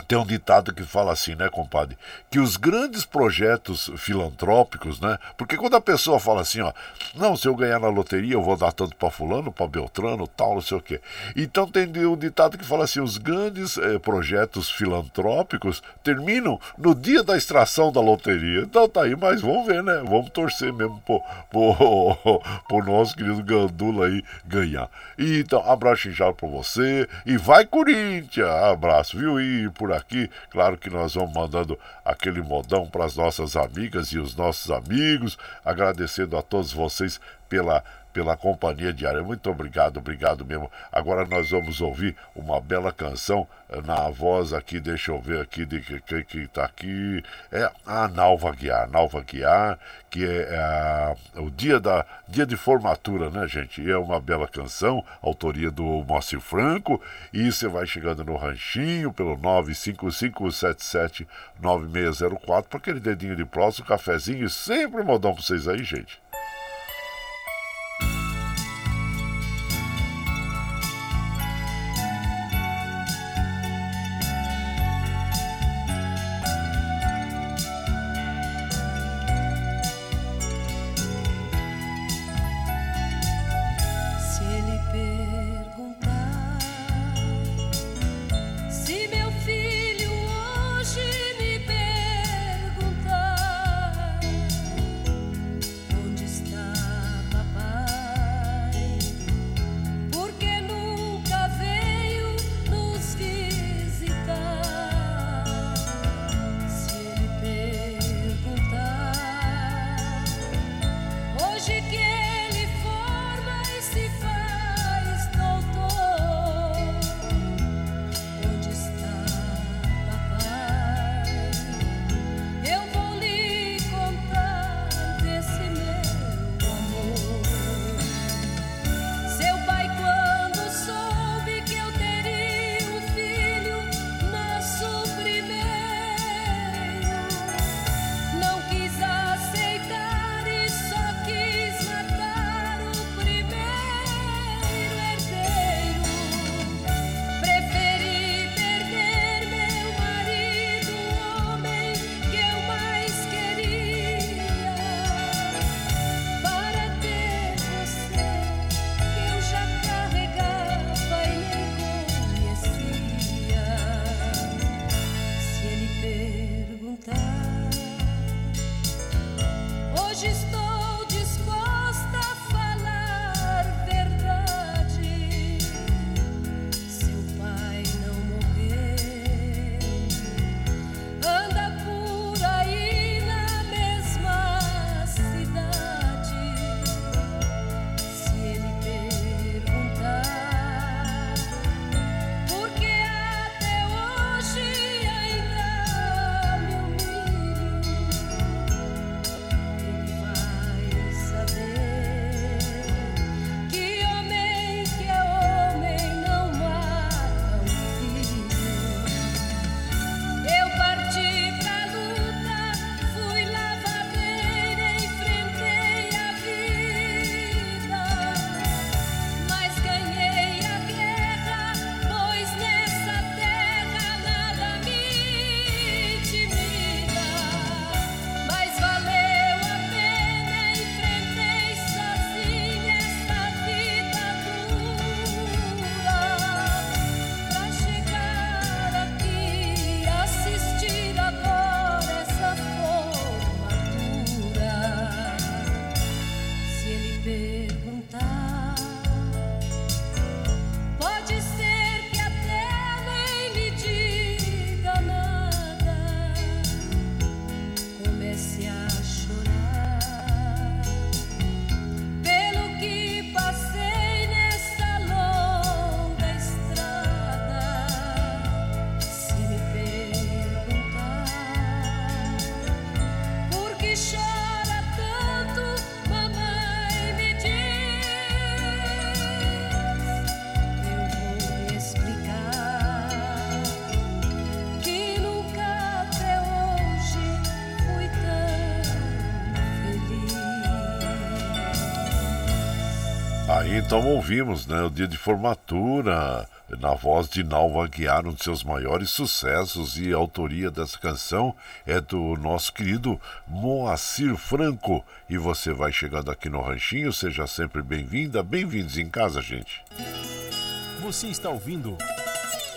tem um ditado que fala assim, né, compadre? Que os grandes projetos filantrópicos, né? Porque quando a pessoa fala assim, ó, não, se eu ganhar na loteria eu vou dar tanto para fulano, para Beltrano, tal, não sei o quê. Então tem um ditado que fala assim, os grandes eh, projetos filantrópicos terminam no dia da extração da loteria. Então tá aí, mas vamos ver, né? Vamos torcer mesmo pro, pro, pro nosso querido Gandula aí ganhar. Então, abraço inchado pra você. E vai Corinthians! Abraço, viu? E por aqui. Claro que nós vamos mandando aquele modão para as nossas amigas e os nossos amigos, agradecendo a todos vocês pela pela companhia diária. Muito obrigado, obrigado mesmo. Agora nós vamos ouvir uma bela canção eh, na voz aqui, deixa eu ver aqui de quem que está aqui. É a Nalva Guiar, Nalva Guiar, que é, é, o dia, da, dia de formatura, né, gente? É uma bela canção, autoria do Moacir Franco. E você vai chegando no ranchinho pelo 955779604 para aquele dedinho de próximo, cafezinho e sempre modão para vocês aí, gente. Então ouvimos né, o dia de formatura na voz de Nalva Guiar, um de seus maiores sucessos, e a autoria dessa canção é do nosso querido Moacir Franco. E você vai chegando aqui no Ranchinho, seja sempre bem-vinda, bem-vindos em casa, gente. Você está ouvindo.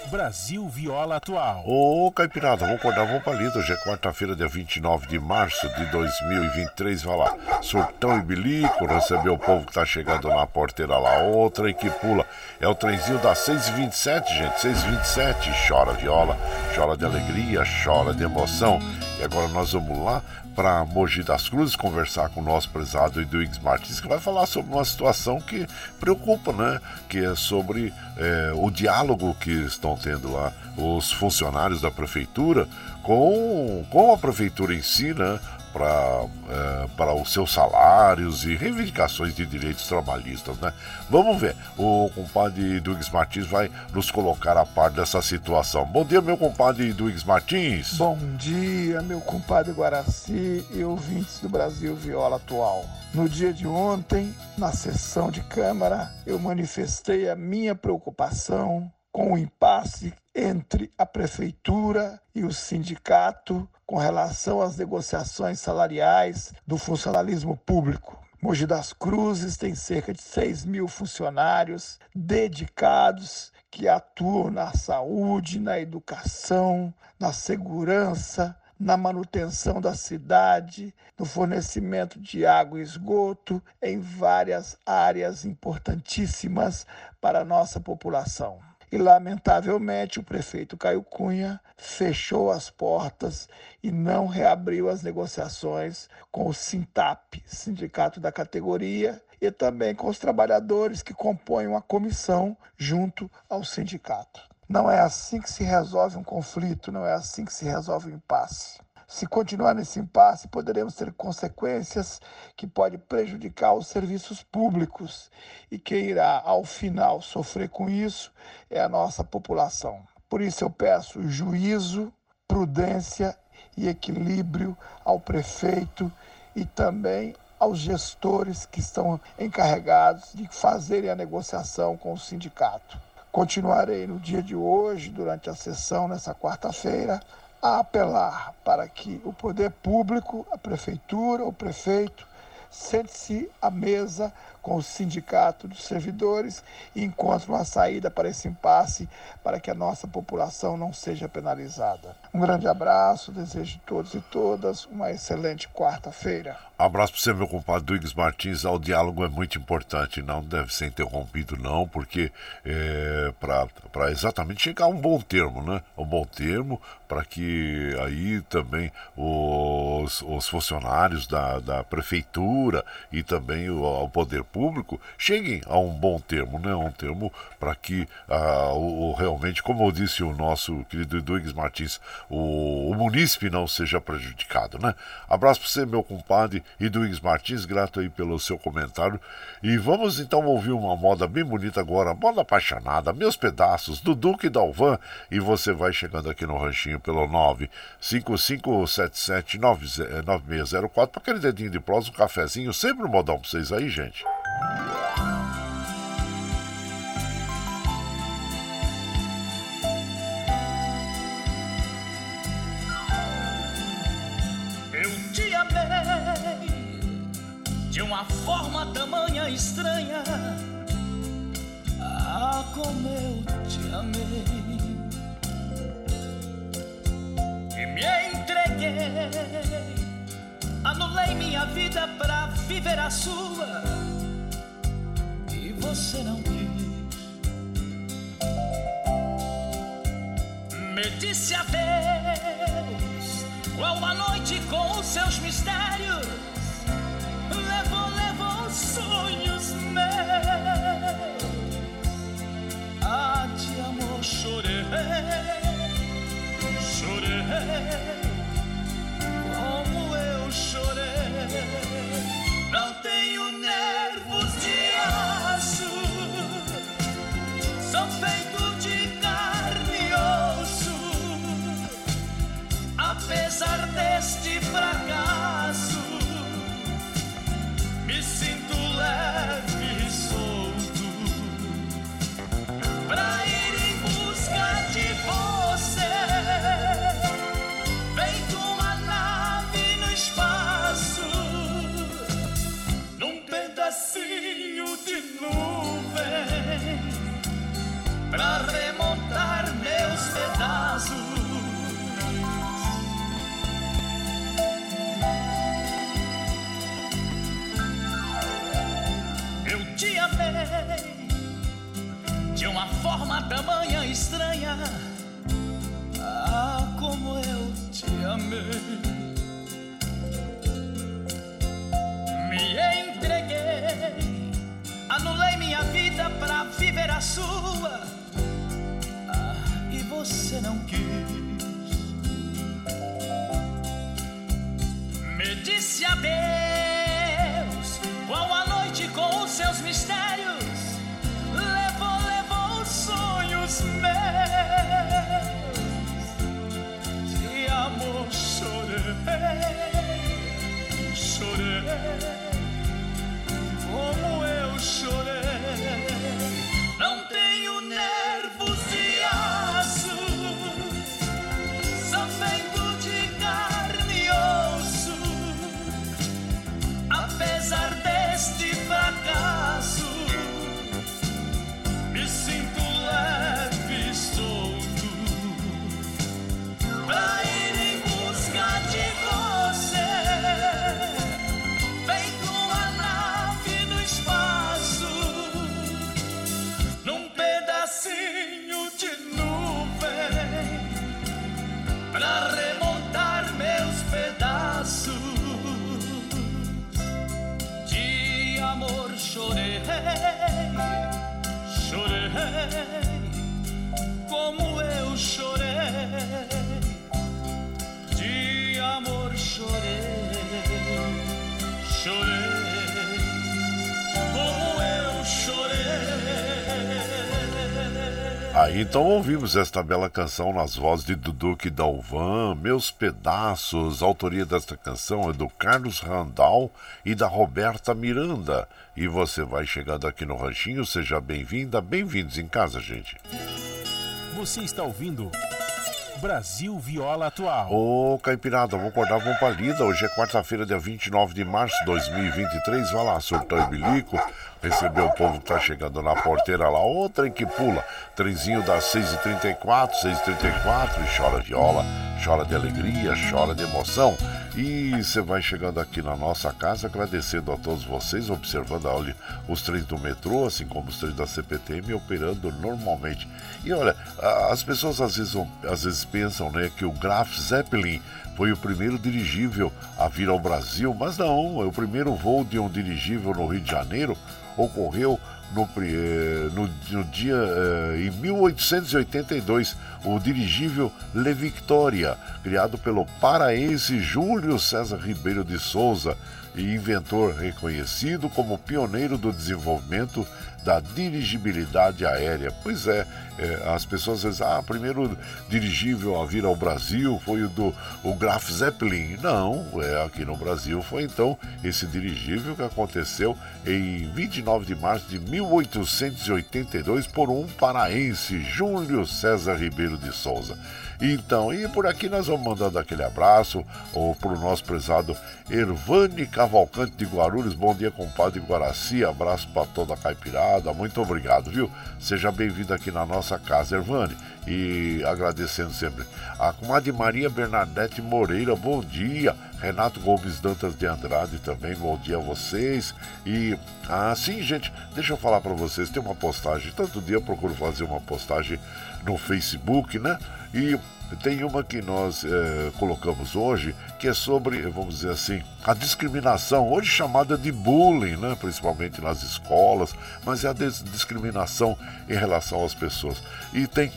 Brasil Viola Atual. Ô, Caipirada, vamos acordar, vamos palito. Hoje é quarta-feira, dia 29 de março de 2023. Vai lá, surtão e bilico, receber o povo que tá chegando na porteira lá. Outra e que pula. É o trenzinho das 6h27, gente. 6h27. Chora viola, chora de alegria, chora de emoção. E agora nós vamos lá para Mogi das Cruzes conversar com o nosso prezado Eduígues Martins, que vai falar sobre uma situação que preocupa, né? Que é sobre é, o diálogo que estão tendo lá os funcionários da prefeitura com, com a prefeitura em si, né? Para é, para os seus salários e reivindicações de direitos trabalhistas, né? Vamos ver, o compadre Dugues Martins vai nos colocar a par dessa situação. Bom dia, meu compadre Dugues Martins. Bom dia, meu compadre Guaraci e ouvintes do Brasil Viola Atual. No dia de ontem, na sessão de Câmara, eu manifestei a minha preocupação com o impasse entre a prefeitura e o sindicato com relação às negociações salariais do funcionalismo público. Mogi das Cruzes tem cerca de 6 mil funcionários dedicados que atuam na saúde, na educação, na segurança, na manutenção da cidade, no fornecimento de água e esgoto, em várias áreas importantíssimas para a nossa população. E, lamentavelmente, o prefeito Caio Cunha fechou as portas e não reabriu as negociações com o Sintap, sindicato da categoria, e também com os trabalhadores que compõem uma comissão junto ao sindicato. Não é assim que se resolve um conflito, não é assim que se resolve um impasse. Se continuar nesse impasse, poderemos ter consequências que podem prejudicar os serviços públicos e quem irá, ao final, sofrer com isso é a nossa população. Por isso eu peço juízo, prudência e equilíbrio ao prefeito e também aos gestores que estão encarregados de fazerem a negociação com o sindicato. Continuarei no dia de hoje, durante a sessão, nessa quarta-feira, a apelar para que o poder público, a prefeitura, o prefeito, sente-se à mesa com o sindicato dos servidores e encontre uma saída para esse impasse para que a nossa população não seja penalizada. Um grande abraço, desejo a todos e todas uma excelente quarta-feira. Abraço para você, meu compadre Duígues Martins. O diálogo é muito importante, não deve ser interrompido, não, porque é, para exatamente chegar a um bom termo, né? Um bom termo para que aí também os, os funcionários da, da prefeitura e também o, o poder público cheguem a um bom termo, né? Um termo para que ah, o, realmente, como eu disse o nosso querido Duígues Martins, o, o munícipe não seja prejudicado, né? Abraço para você, meu compadre Ings Martins, grato aí pelo seu comentário. E vamos então ouvir uma moda bem bonita agora, moda apaixonada, meus pedaços, do Duque Dalvan. E você vai chegando aqui no ranchinho pelo 955779604 para aquele dedinho de prosa, um cafezinho, sempre um modão para vocês aí, gente. De uma forma tamanha estranha. Ah, como eu te amei e me entreguei. Anulei minha vida pra viver a sua você não quis. Me disse adeus, qual a noite com os seus mistérios levou, levou sonhos meus. Ah, de amor chorei, chorei, como eu chorei. Não tenho feito de carne e osso. Apesar deste fracasso me sinto leve e solto pra pra remontar meus pedaços. Eu te amei de uma forma tamanha estranha. Ah, como eu te amei. Me entreguei, anulei minha vida pra viver a sua. Ah, e você não quis. Me disse adeus, qual a noite com os seus mistérios. Levou, levou os sonhos meus. De amor chorei, chorei, como eu chorei. Chorei, chorei, como eu chorei. Aí então ouvimos esta bela canção nas vozes de Duduque Dalvan, Meus Pedaços. A autoria desta canção é do Carlos Randall e da Roberta Miranda. E você vai chegando aqui no Ranchinho, seja bem-vinda, bem-vindos em casa, gente. Você está ouvindo Brasil Viola Atual. Ô, Caipirada, vamos acordar, vamos pra lida. Hoje é quarta-feira, dia 29 de março de 2023. Vai lá, surtou e bilico. Receber o povo que tá chegando na porteira lá. Trem que pula. Trenzinho das 6h34, 6h34. E chora viola, chora de alegria, chora de emoção. E você vai chegando aqui na nossa casa, agradecendo a todos vocês, observando olha, os trens do metrô, assim como os trens da CPTM, operando normalmente. E olha, as pessoas às vezes, às vezes pensam né, que o Graf Zeppelin foi o primeiro dirigível a vir ao Brasil, mas não, o primeiro voo de um dirigível no Rio de Janeiro ocorreu no, eh, no- no dia eh, em 1882, o dirigível Le Victoria, criado pelo paraense Júlio César Ribeiro de Souza e inventor reconhecido como pioneiro do desenvolvimento da dirigibilidade aérea. Pois é, é, as pessoas dizem, ah, primeiro dirigível a vir ao Brasil foi o do o Graf Zeppelin. Não, é, aqui no Brasil foi então esse dirigível que aconteceu em 29 de março de 1882 por um paraense, Júlio César Ribeiro de Souza. Então, e por aqui nós vamos mandando aquele abraço para o nosso prezado Ervane Cavalcante de Guarulhos. Bom dia, compadre Guaraci. Abraço para toda a caipirada. Muito obrigado, viu? Seja bem-vindo aqui na nossa casa, Ervane. E agradecendo sempre a comadre Maria Bernadette Moreira. Bom dia. Renato Gomes Dantas de Andrade também. Bom dia a vocês. E assim, gente, deixa eu falar para vocês. Tem uma postagem. Tanto dia eu procuro fazer uma postagem no Facebook, né? E tem uma que nós eh, colocamos hoje, que é sobre, vamos dizer assim, a discriminação, hoje chamada de bullying, né? principalmente nas escolas, mas é a discriminação em relação às pessoas. E tem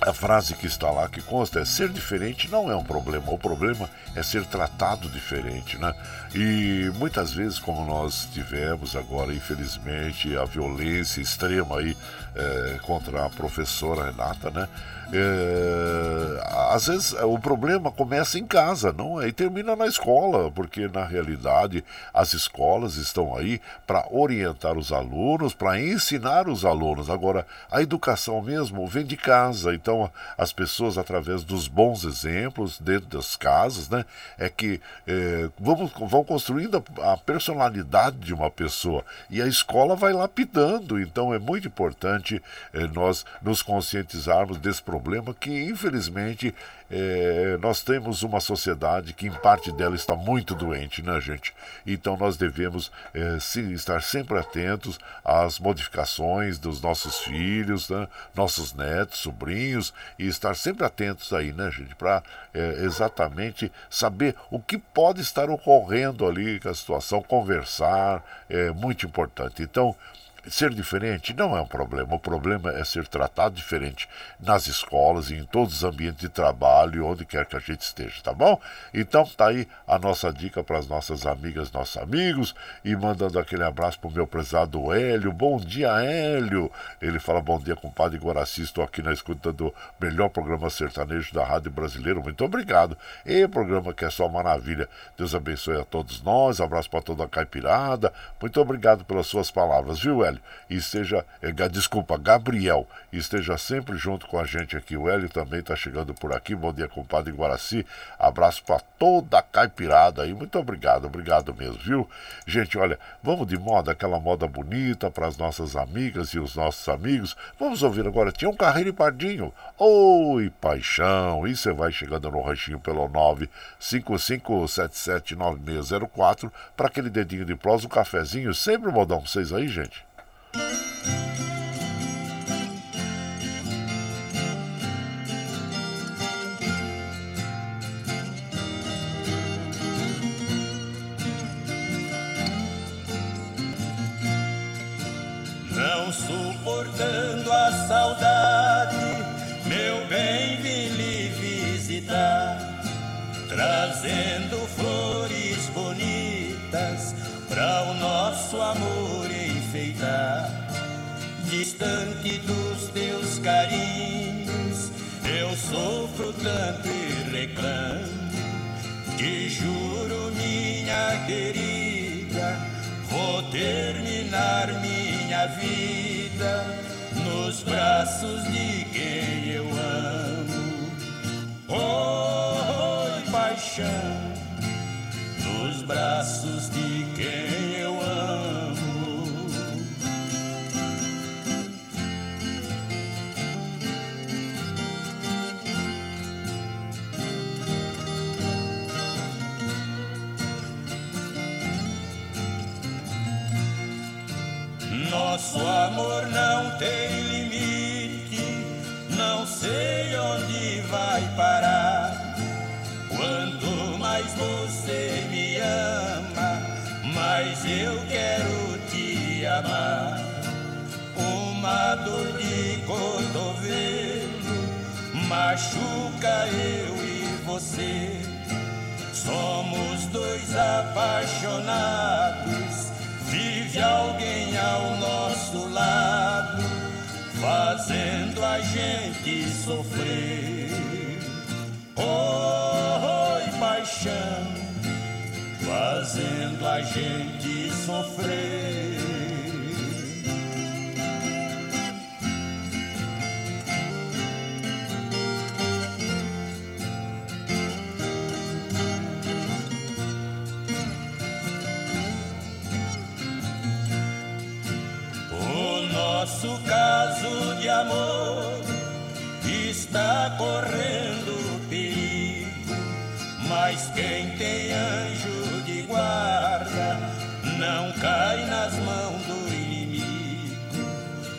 a frase que está lá que consta é ser diferente não é um problema, o problema é ser tratado diferente, né? E muitas vezes, como nós tivemos agora, infelizmente, a violência extrema aí eh, contra a professora Renata, né? Eh, às vezes eh, o problema começa em casa, não é? E termina na escola, porque na realidade as escolas estão aí para orientar os alunos, para ensinar os alunos. Agora, a educação mesmo vem de casa, então as pessoas, através dos bons exemplos dentro das casas, né, é que eh, vamos, vão construindo a, personalidade de uma pessoa e a escola vai lapidando. Então é muito importante eh, nós nos conscientizarmos desse problema que, infelizmente, eh, nós temos uma sociedade que, em parte dela, está muito doente, né, gente? Então nós devemos eh, se- estar sempre atentos às modificações dos nossos filhos, né, nossos netos, sobrinhos, e estar sempre atentos aí, né, gente, para é, exatamente saber o que pode estar ocorrendo ali com a situação, conversar, é muito importante. Então, Ser diferente não é um problema, o problema é ser tratado diferente nas escolas e em todos os ambientes de trabalho, onde quer que a gente esteja, tá bom? Então tá aí a nossa dica para as nossas amigas, nossos amigos, e mandando aquele abraço pro meu prezado Hélio. Bom dia, Hélio! Ele fala bom dia, compadre Guaraci, estou aqui na escuta do melhor programa sertanejo da Rádio Brasileira. Muito obrigado. E programa que é só maravilha. Deus abençoe a todos nós. Abraço para toda a caipirada. Muito obrigado pelas suas palavras, viu, Hélio? E esteja, é, desculpa, Gabriel, esteja sempre junto com a gente aqui. O Hélio também está chegando por aqui. Bom dia, compadre Guaraci. Abraço para toda a caipirada aí. Muito obrigado, obrigado mesmo, viu? Gente, olha, vamos de moda, aquela moda bonita para as nossas amigas e os nossos amigos. Vamos ouvir agora. Tinha um carreiro e pardinho. Oi, paixão. E você vai chegando no ranchinho pelo 955779604 para aquele dedinho de prosa, um cafezinho. Sempre modão pra vocês aí, gente. Não suportando a saudade, meu bem vim lhe visitar, trazendo flores bonitas para o nosso amor reclamo. Te juro, minha querida, vou terminar minha vida nos braços de quem eu amo. Oh, paixão, nos braços de quem Nosso amor não tem limite, não sei onde vai parar. Quanto mais você me ama, mais eu quero te amar. Uma dor de cotovelo machuca eu e você. Somos dois apaixonados. Vive alguém ao nosso lado, fazendo a gente sofrer. Oi, paixão, fazendo a gente sofrer. Nosso caso de amor está correndo perigo, mas quem tem anjo de guarda não cai nas mãos do inimigo.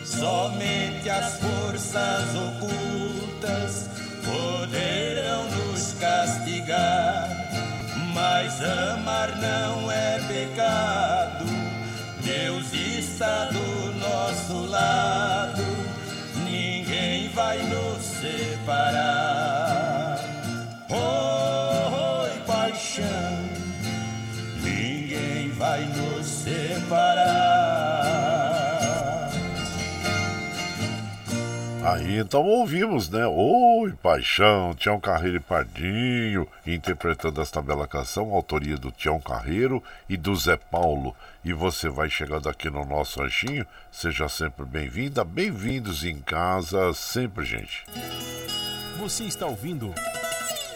Somente as forças ocultas poderão nos castigar, mas amar não é pecado. Deus está do separar. Aí então ouvimos, né? Oi, Paixão, Tião Carreiro e Pardinho, interpretando esta bela canção, autoria do Tião Carreiro e do Zé Paulo. E você vai chegando aqui no nosso ranchinho, seja sempre bem-vinda, bem-vindos em casa, sempre, gente. Você está ouvindo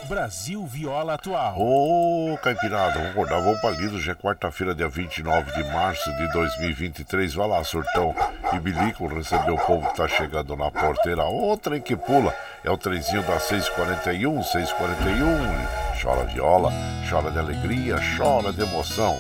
Brasil Viola Atual. Ô, Caipirada, vamos acordar, vamos pra Lido, já é quarta-feira, dia 29 de março de 2023. Vai lá, surtão e bilico, receber o povo que tá chegando na porteira. Outra em que pula, é o trenzinho da 641, 641. Chora viola, chora de alegria, chora de emoção.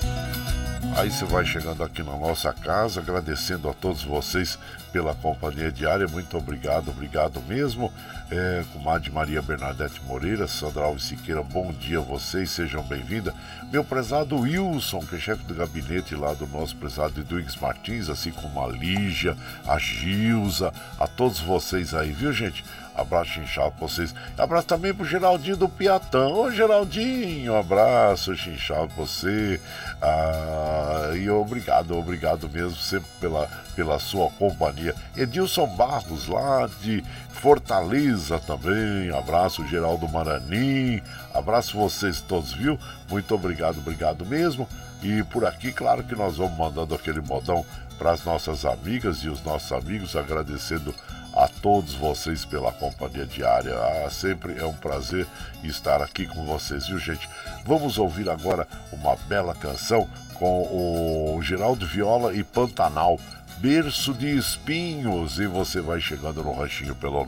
Aí você vai chegando aqui na nossa casa, agradecendo a todos vocês pela companhia diária. Muito obrigado, obrigado mesmo. É, comadre Maria Bernadette Moreira, Sandra Alves Siqueira, bom dia a vocês, sejam bem-vindas. Meu prezado Wilson, que é chefe do gabinete lá do nosso prezado Edwigs Martins, assim como a Lígia, a Gilza, a todos vocês aí, viu gente? Abraço inchado pra vocês. Abraço também pro Geraldinho do Piatão. Ô Geraldinho, abraço inchado pra você. Ah, e obrigado, obrigado mesmo sempre pela, pela sua companhia. Edilson Barros, lá de Fortaleza também. Abraço, Geraldo Maranim. Abraço vocês todos, viu? Muito obrigado, obrigado mesmo. E por aqui, claro que nós vamos mandando aquele modão para as nossas amigas e os nossos amigos, agradecendo a todos vocês pela companhia diária. Ah, sempre é um prazer estar aqui com vocês, viu, gente? Vamos ouvir agora uma bela canção com o Geraldo Viola e Pantanal. Berço de Espinhos, e você vai chegando no ranchinho pelo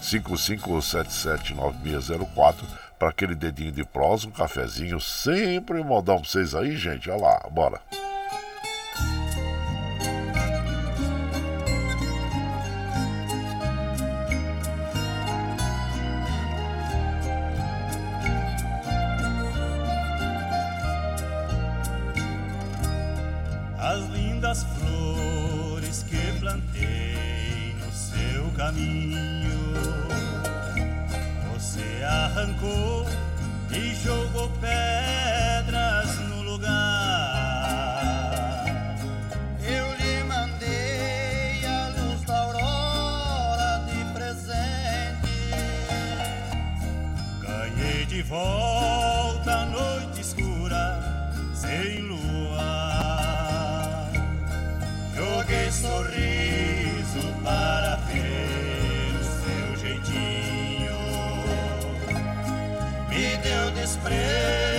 955779604 para aquele dedinho de prosa, um cafezinho, sempre modão pra vocês aí, gente. Olha lá, bora. Caminho. Você arrancou e jogou pedras no lugar. Eu lhe mandei a luz da aurora de presente. Ganhei de volta a noite escura sem lua. Joguei sorriso deu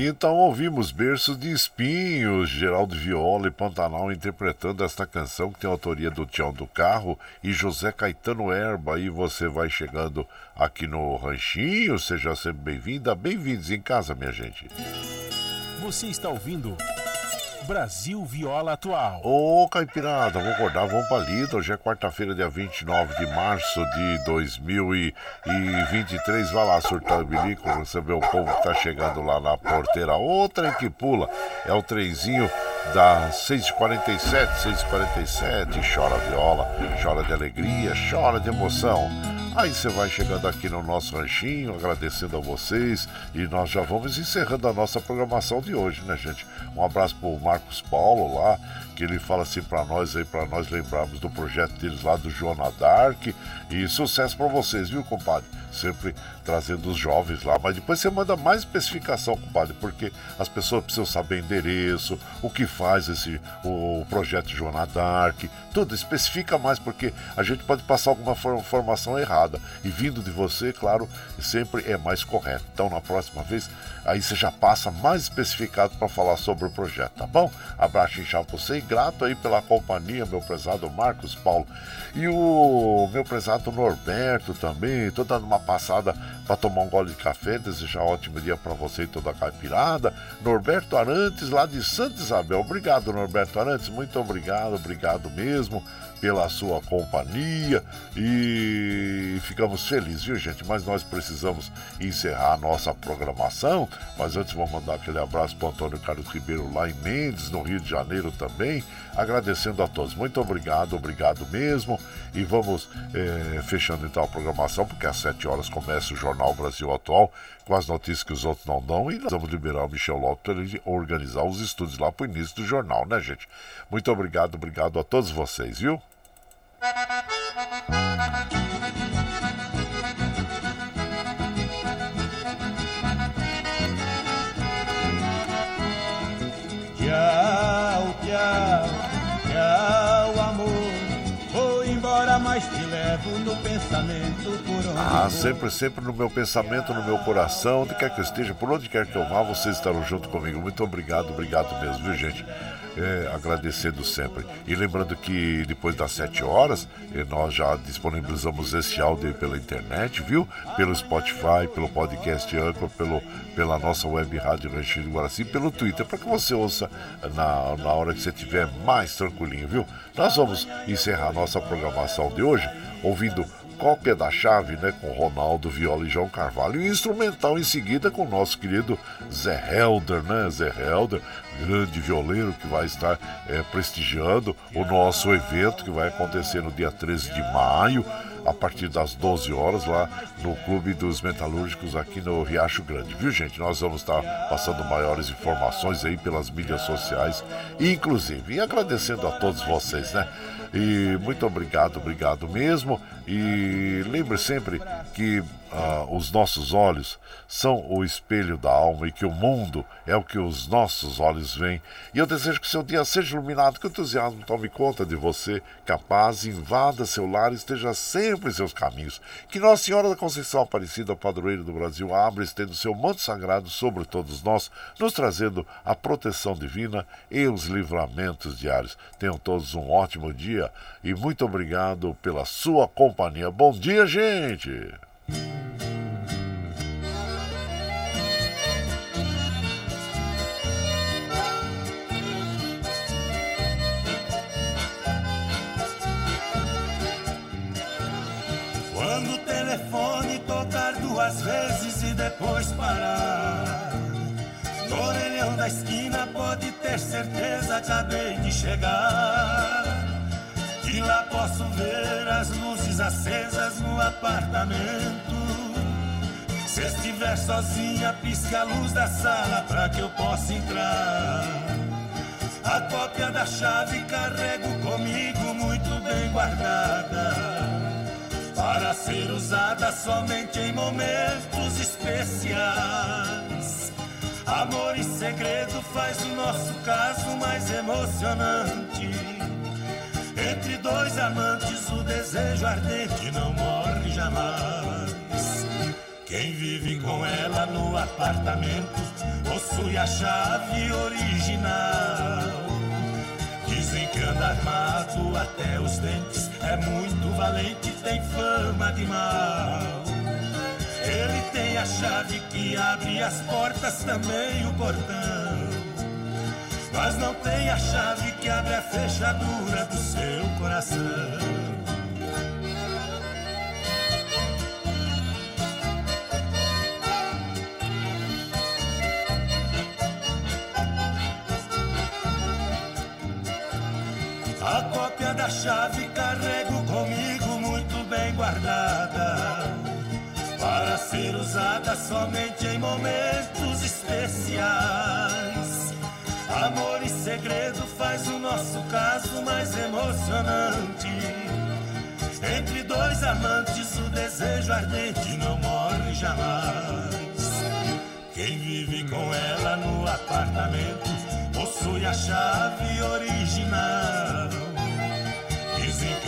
Então ouvimos berços de espinhos, Geraldo Viola e Pantanal interpretando esta canção que tem autoria do Tião do Carro e José Caetano Erba. E você vai chegando aqui no Ranchinho, seja sempre bem-vinda, bem-vindos em casa, minha gente. Você está ouvindo Brasil Viola Atual. Ô, Caipirada, vou acordar, vamos pra lida. Hoje é quarta-feira, dia 29 de março de 2023. Vai lá, surtar o bilico, receber o povo que tá chegando lá na porteira. Outra que pula é o trenzinho das 6h47, 6h47. Chora viola, chora de alegria, chora de emoção. Aí você vai chegando aqui no nosso ranchinho, agradecendo a vocês e nós já vamos encerrando a nossa programação de hoje, né, gente? Um abraço pro Marcos Paulo lá, que ele fala assim para nós aí, para nós lembrarmos do projeto deles lá do Joana Dark. E sucesso para vocês, viu, compadre? Sempre trazendo os jovens lá, mas depois você manda mais especificação, compadre, porque as pessoas precisam saber endereço, o que faz esse o, projeto Joana Dark, tudo, especifica mais, porque a gente pode passar alguma informação errada. E vindo de você, claro, sempre é mais correto. Então, na próxima vez, aí você já passa mais especificado para falar sobre o projeto, tá bom? Abraço inchado pra você grato aí pela companhia, meu prezado Marcos Paulo. E o meu prezado Norberto também, tô dando uma passada para tomar um gole de café, desejar um ótimo dia para você e toda a caipirada. Norberto Arantes, lá de Santa Isabel. Obrigado, Norberto Arantes, muito obrigado, obrigado mesmo pela sua companhia e ficamos felizes, viu gente? Mas nós precisamos encerrar a nossa programação. Mas antes vou mandar aquele abraço para Antônio Carlos Ribeiro lá em Mendes, no Rio de Janeiro também. Agradecendo a todos. Muito obrigado, obrigado mesmo. E vamos é, fechando então a programação, porque às 7 horas começa o Jornal Brasil Atual com as notícias que os outros não dão. E nós vamos liberar o Michel Lopes para ele organizar os estudos lá para o início do jornal, né, gente? Muito obrigado, obrigado a todos vocês, viu? Tchau, tchau, tchau, amor. Vou embora, te levo no pensamento por onde Ah, sempre, sempre no meu pensamento, no meu coração, onde quer que eu esteja, por onde quer que eu vá, vocês estarão junto comigo. Muito obrigado, obrigado mesmo, viu, gente? é, agradecendo sempre. E lembrando que depois das 7 horas, eh, nós já disponibilizamos esse áudio pela internet, viu? Pelo Spotify, pelo podcast Anchor, pelo, pela nossa web rádio Ranchinho de Guaraci, pelo Twitter, para que você ouça na, na hora que você estiver mais tranquilinho, viu? Nós vamos encerrar nossa programação de hoje ouvindo cópia da chave, né, com Ronaldo Viola e João Carvalho, e instrumental em seguida com o nosso querido Zé Helder, né, Zé Helder, grande violeiro que vai estar é, prestigiando o nosso evento que vai acontecer no dia 13 de maio, a partir das 12 horas, lá no Clube dos Metalúrgicos aqui no Riacho Grande, viu gente? Nós vamos estar passando maiores informações aí pelas mídias sociais, inclusive, e agradecendo a todos vocês, né? E muito obrigado, obrigado mesmo. E lembre sempre que ah, os nossos olhos são o espelho da alma e que o mundo é o que os nossos olhos veem. E eu desejo que seu dia seja iluminado, que o entusiasmo tome conta de você, capaz, invada seu lar e esteja sempre em seus caminhos. Que Nossa Senhora da Conceição Aparecida, padroeiro do Brasil, abra estendo seu manto sagrado sobre todos nós, nos trazendo a proteção divina e os livramentos diários. Tenham todos um ótimo dia e muito obrigado pela sua companhia. Bom dia, gente! Quando o telefone tocar duas vezes e depois parar, no orelhão da esquina pode ter certeza acabei de chegar. De lá posso ver as luzes acesas no apartamento. Se estiver sozinha, pisca a luz da sala pra que eu possa entrar. A cópia da chave carrego comigo muito bem guardada. Para ser usada somente em momentos especiais. Amor e segredo faz o nosso caso mais emocionante. Entre dois amantes o desejo ardente não morre jamais. Quem vive com ela no apartamento possui a chave original. Dizem que anda armado até os dentes, é muito valente, tem fama de mal. Ele tem a chave que abre as portas, também o portão. Mas não tem a chave que abre a fechadura do seu coração. A cópia da chave carrego comigo muito bem guardada para ser usada somente em momentos especiais. Segredo faz o nosso caso mais emocionante. Entre dois amantes, o desejo ardente não morre jamais. Quem vive com ela no apartamento possui a chave original.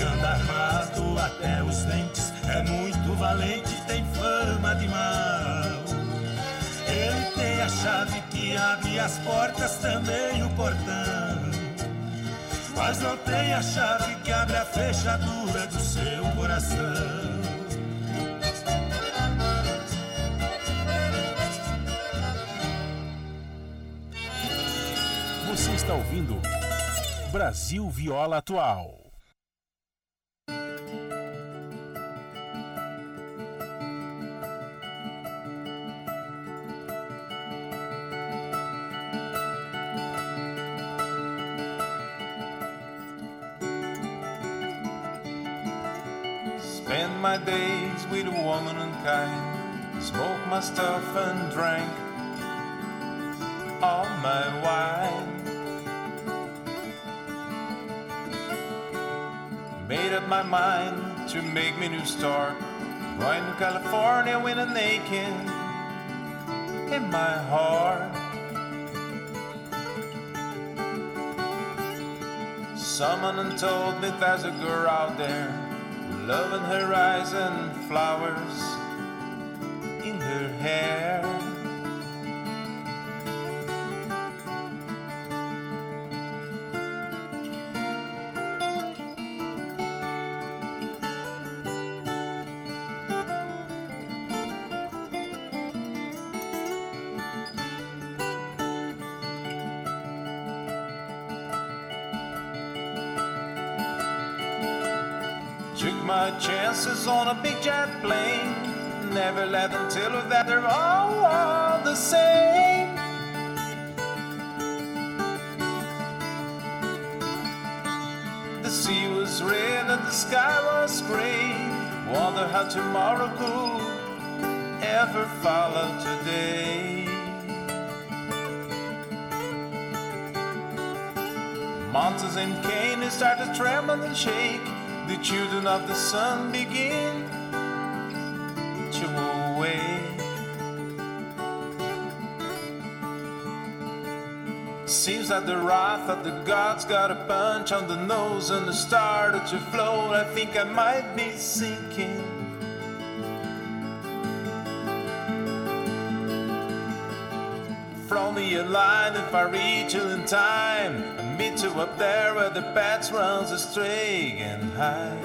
Anda armado até os dentes, é muito valente, tem fama de mal. Tem a chave que abre as portas, também o portão. Mas não tem a chave que abre a fechadura do seu coração. Você está ouvindo Brasil Viola Atual. My days with a woman unkind, smoke my stuff and drank all my wine. Made up my mind to make me new start. Going to California with a naked in my heart. Someone told me there's a girl out there, eyes and flowers in her hair. My chances on a big jet plane. Never let them tell her that they're all, all the same. The sea was red and the sky was gray. Wonder how tomorrow could ever follow today. Mountains in Canaan start to tremble and shake. The children of the sun begin to awake. Seems that the wrath of the gods got a punch on the nose and it started to float. I think I might be sinking. Me a line if I reach you in time. Meet you up there where the bats runs astray and high.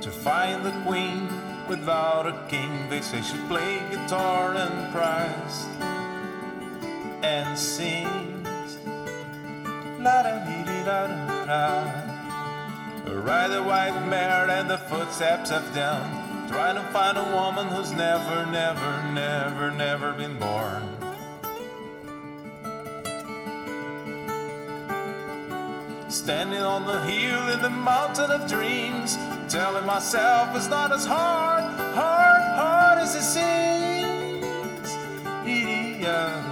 To find the queen without a king, they say she played guitar and cries and sings. La da dee da da da. Ride a white mare and the footsteps of down. Trying to find a woman who's never, never, never, never been born. Standing on the hill in the mountain of dreams, telling myself it's not as hard, hard, hard as it seems. Yeah.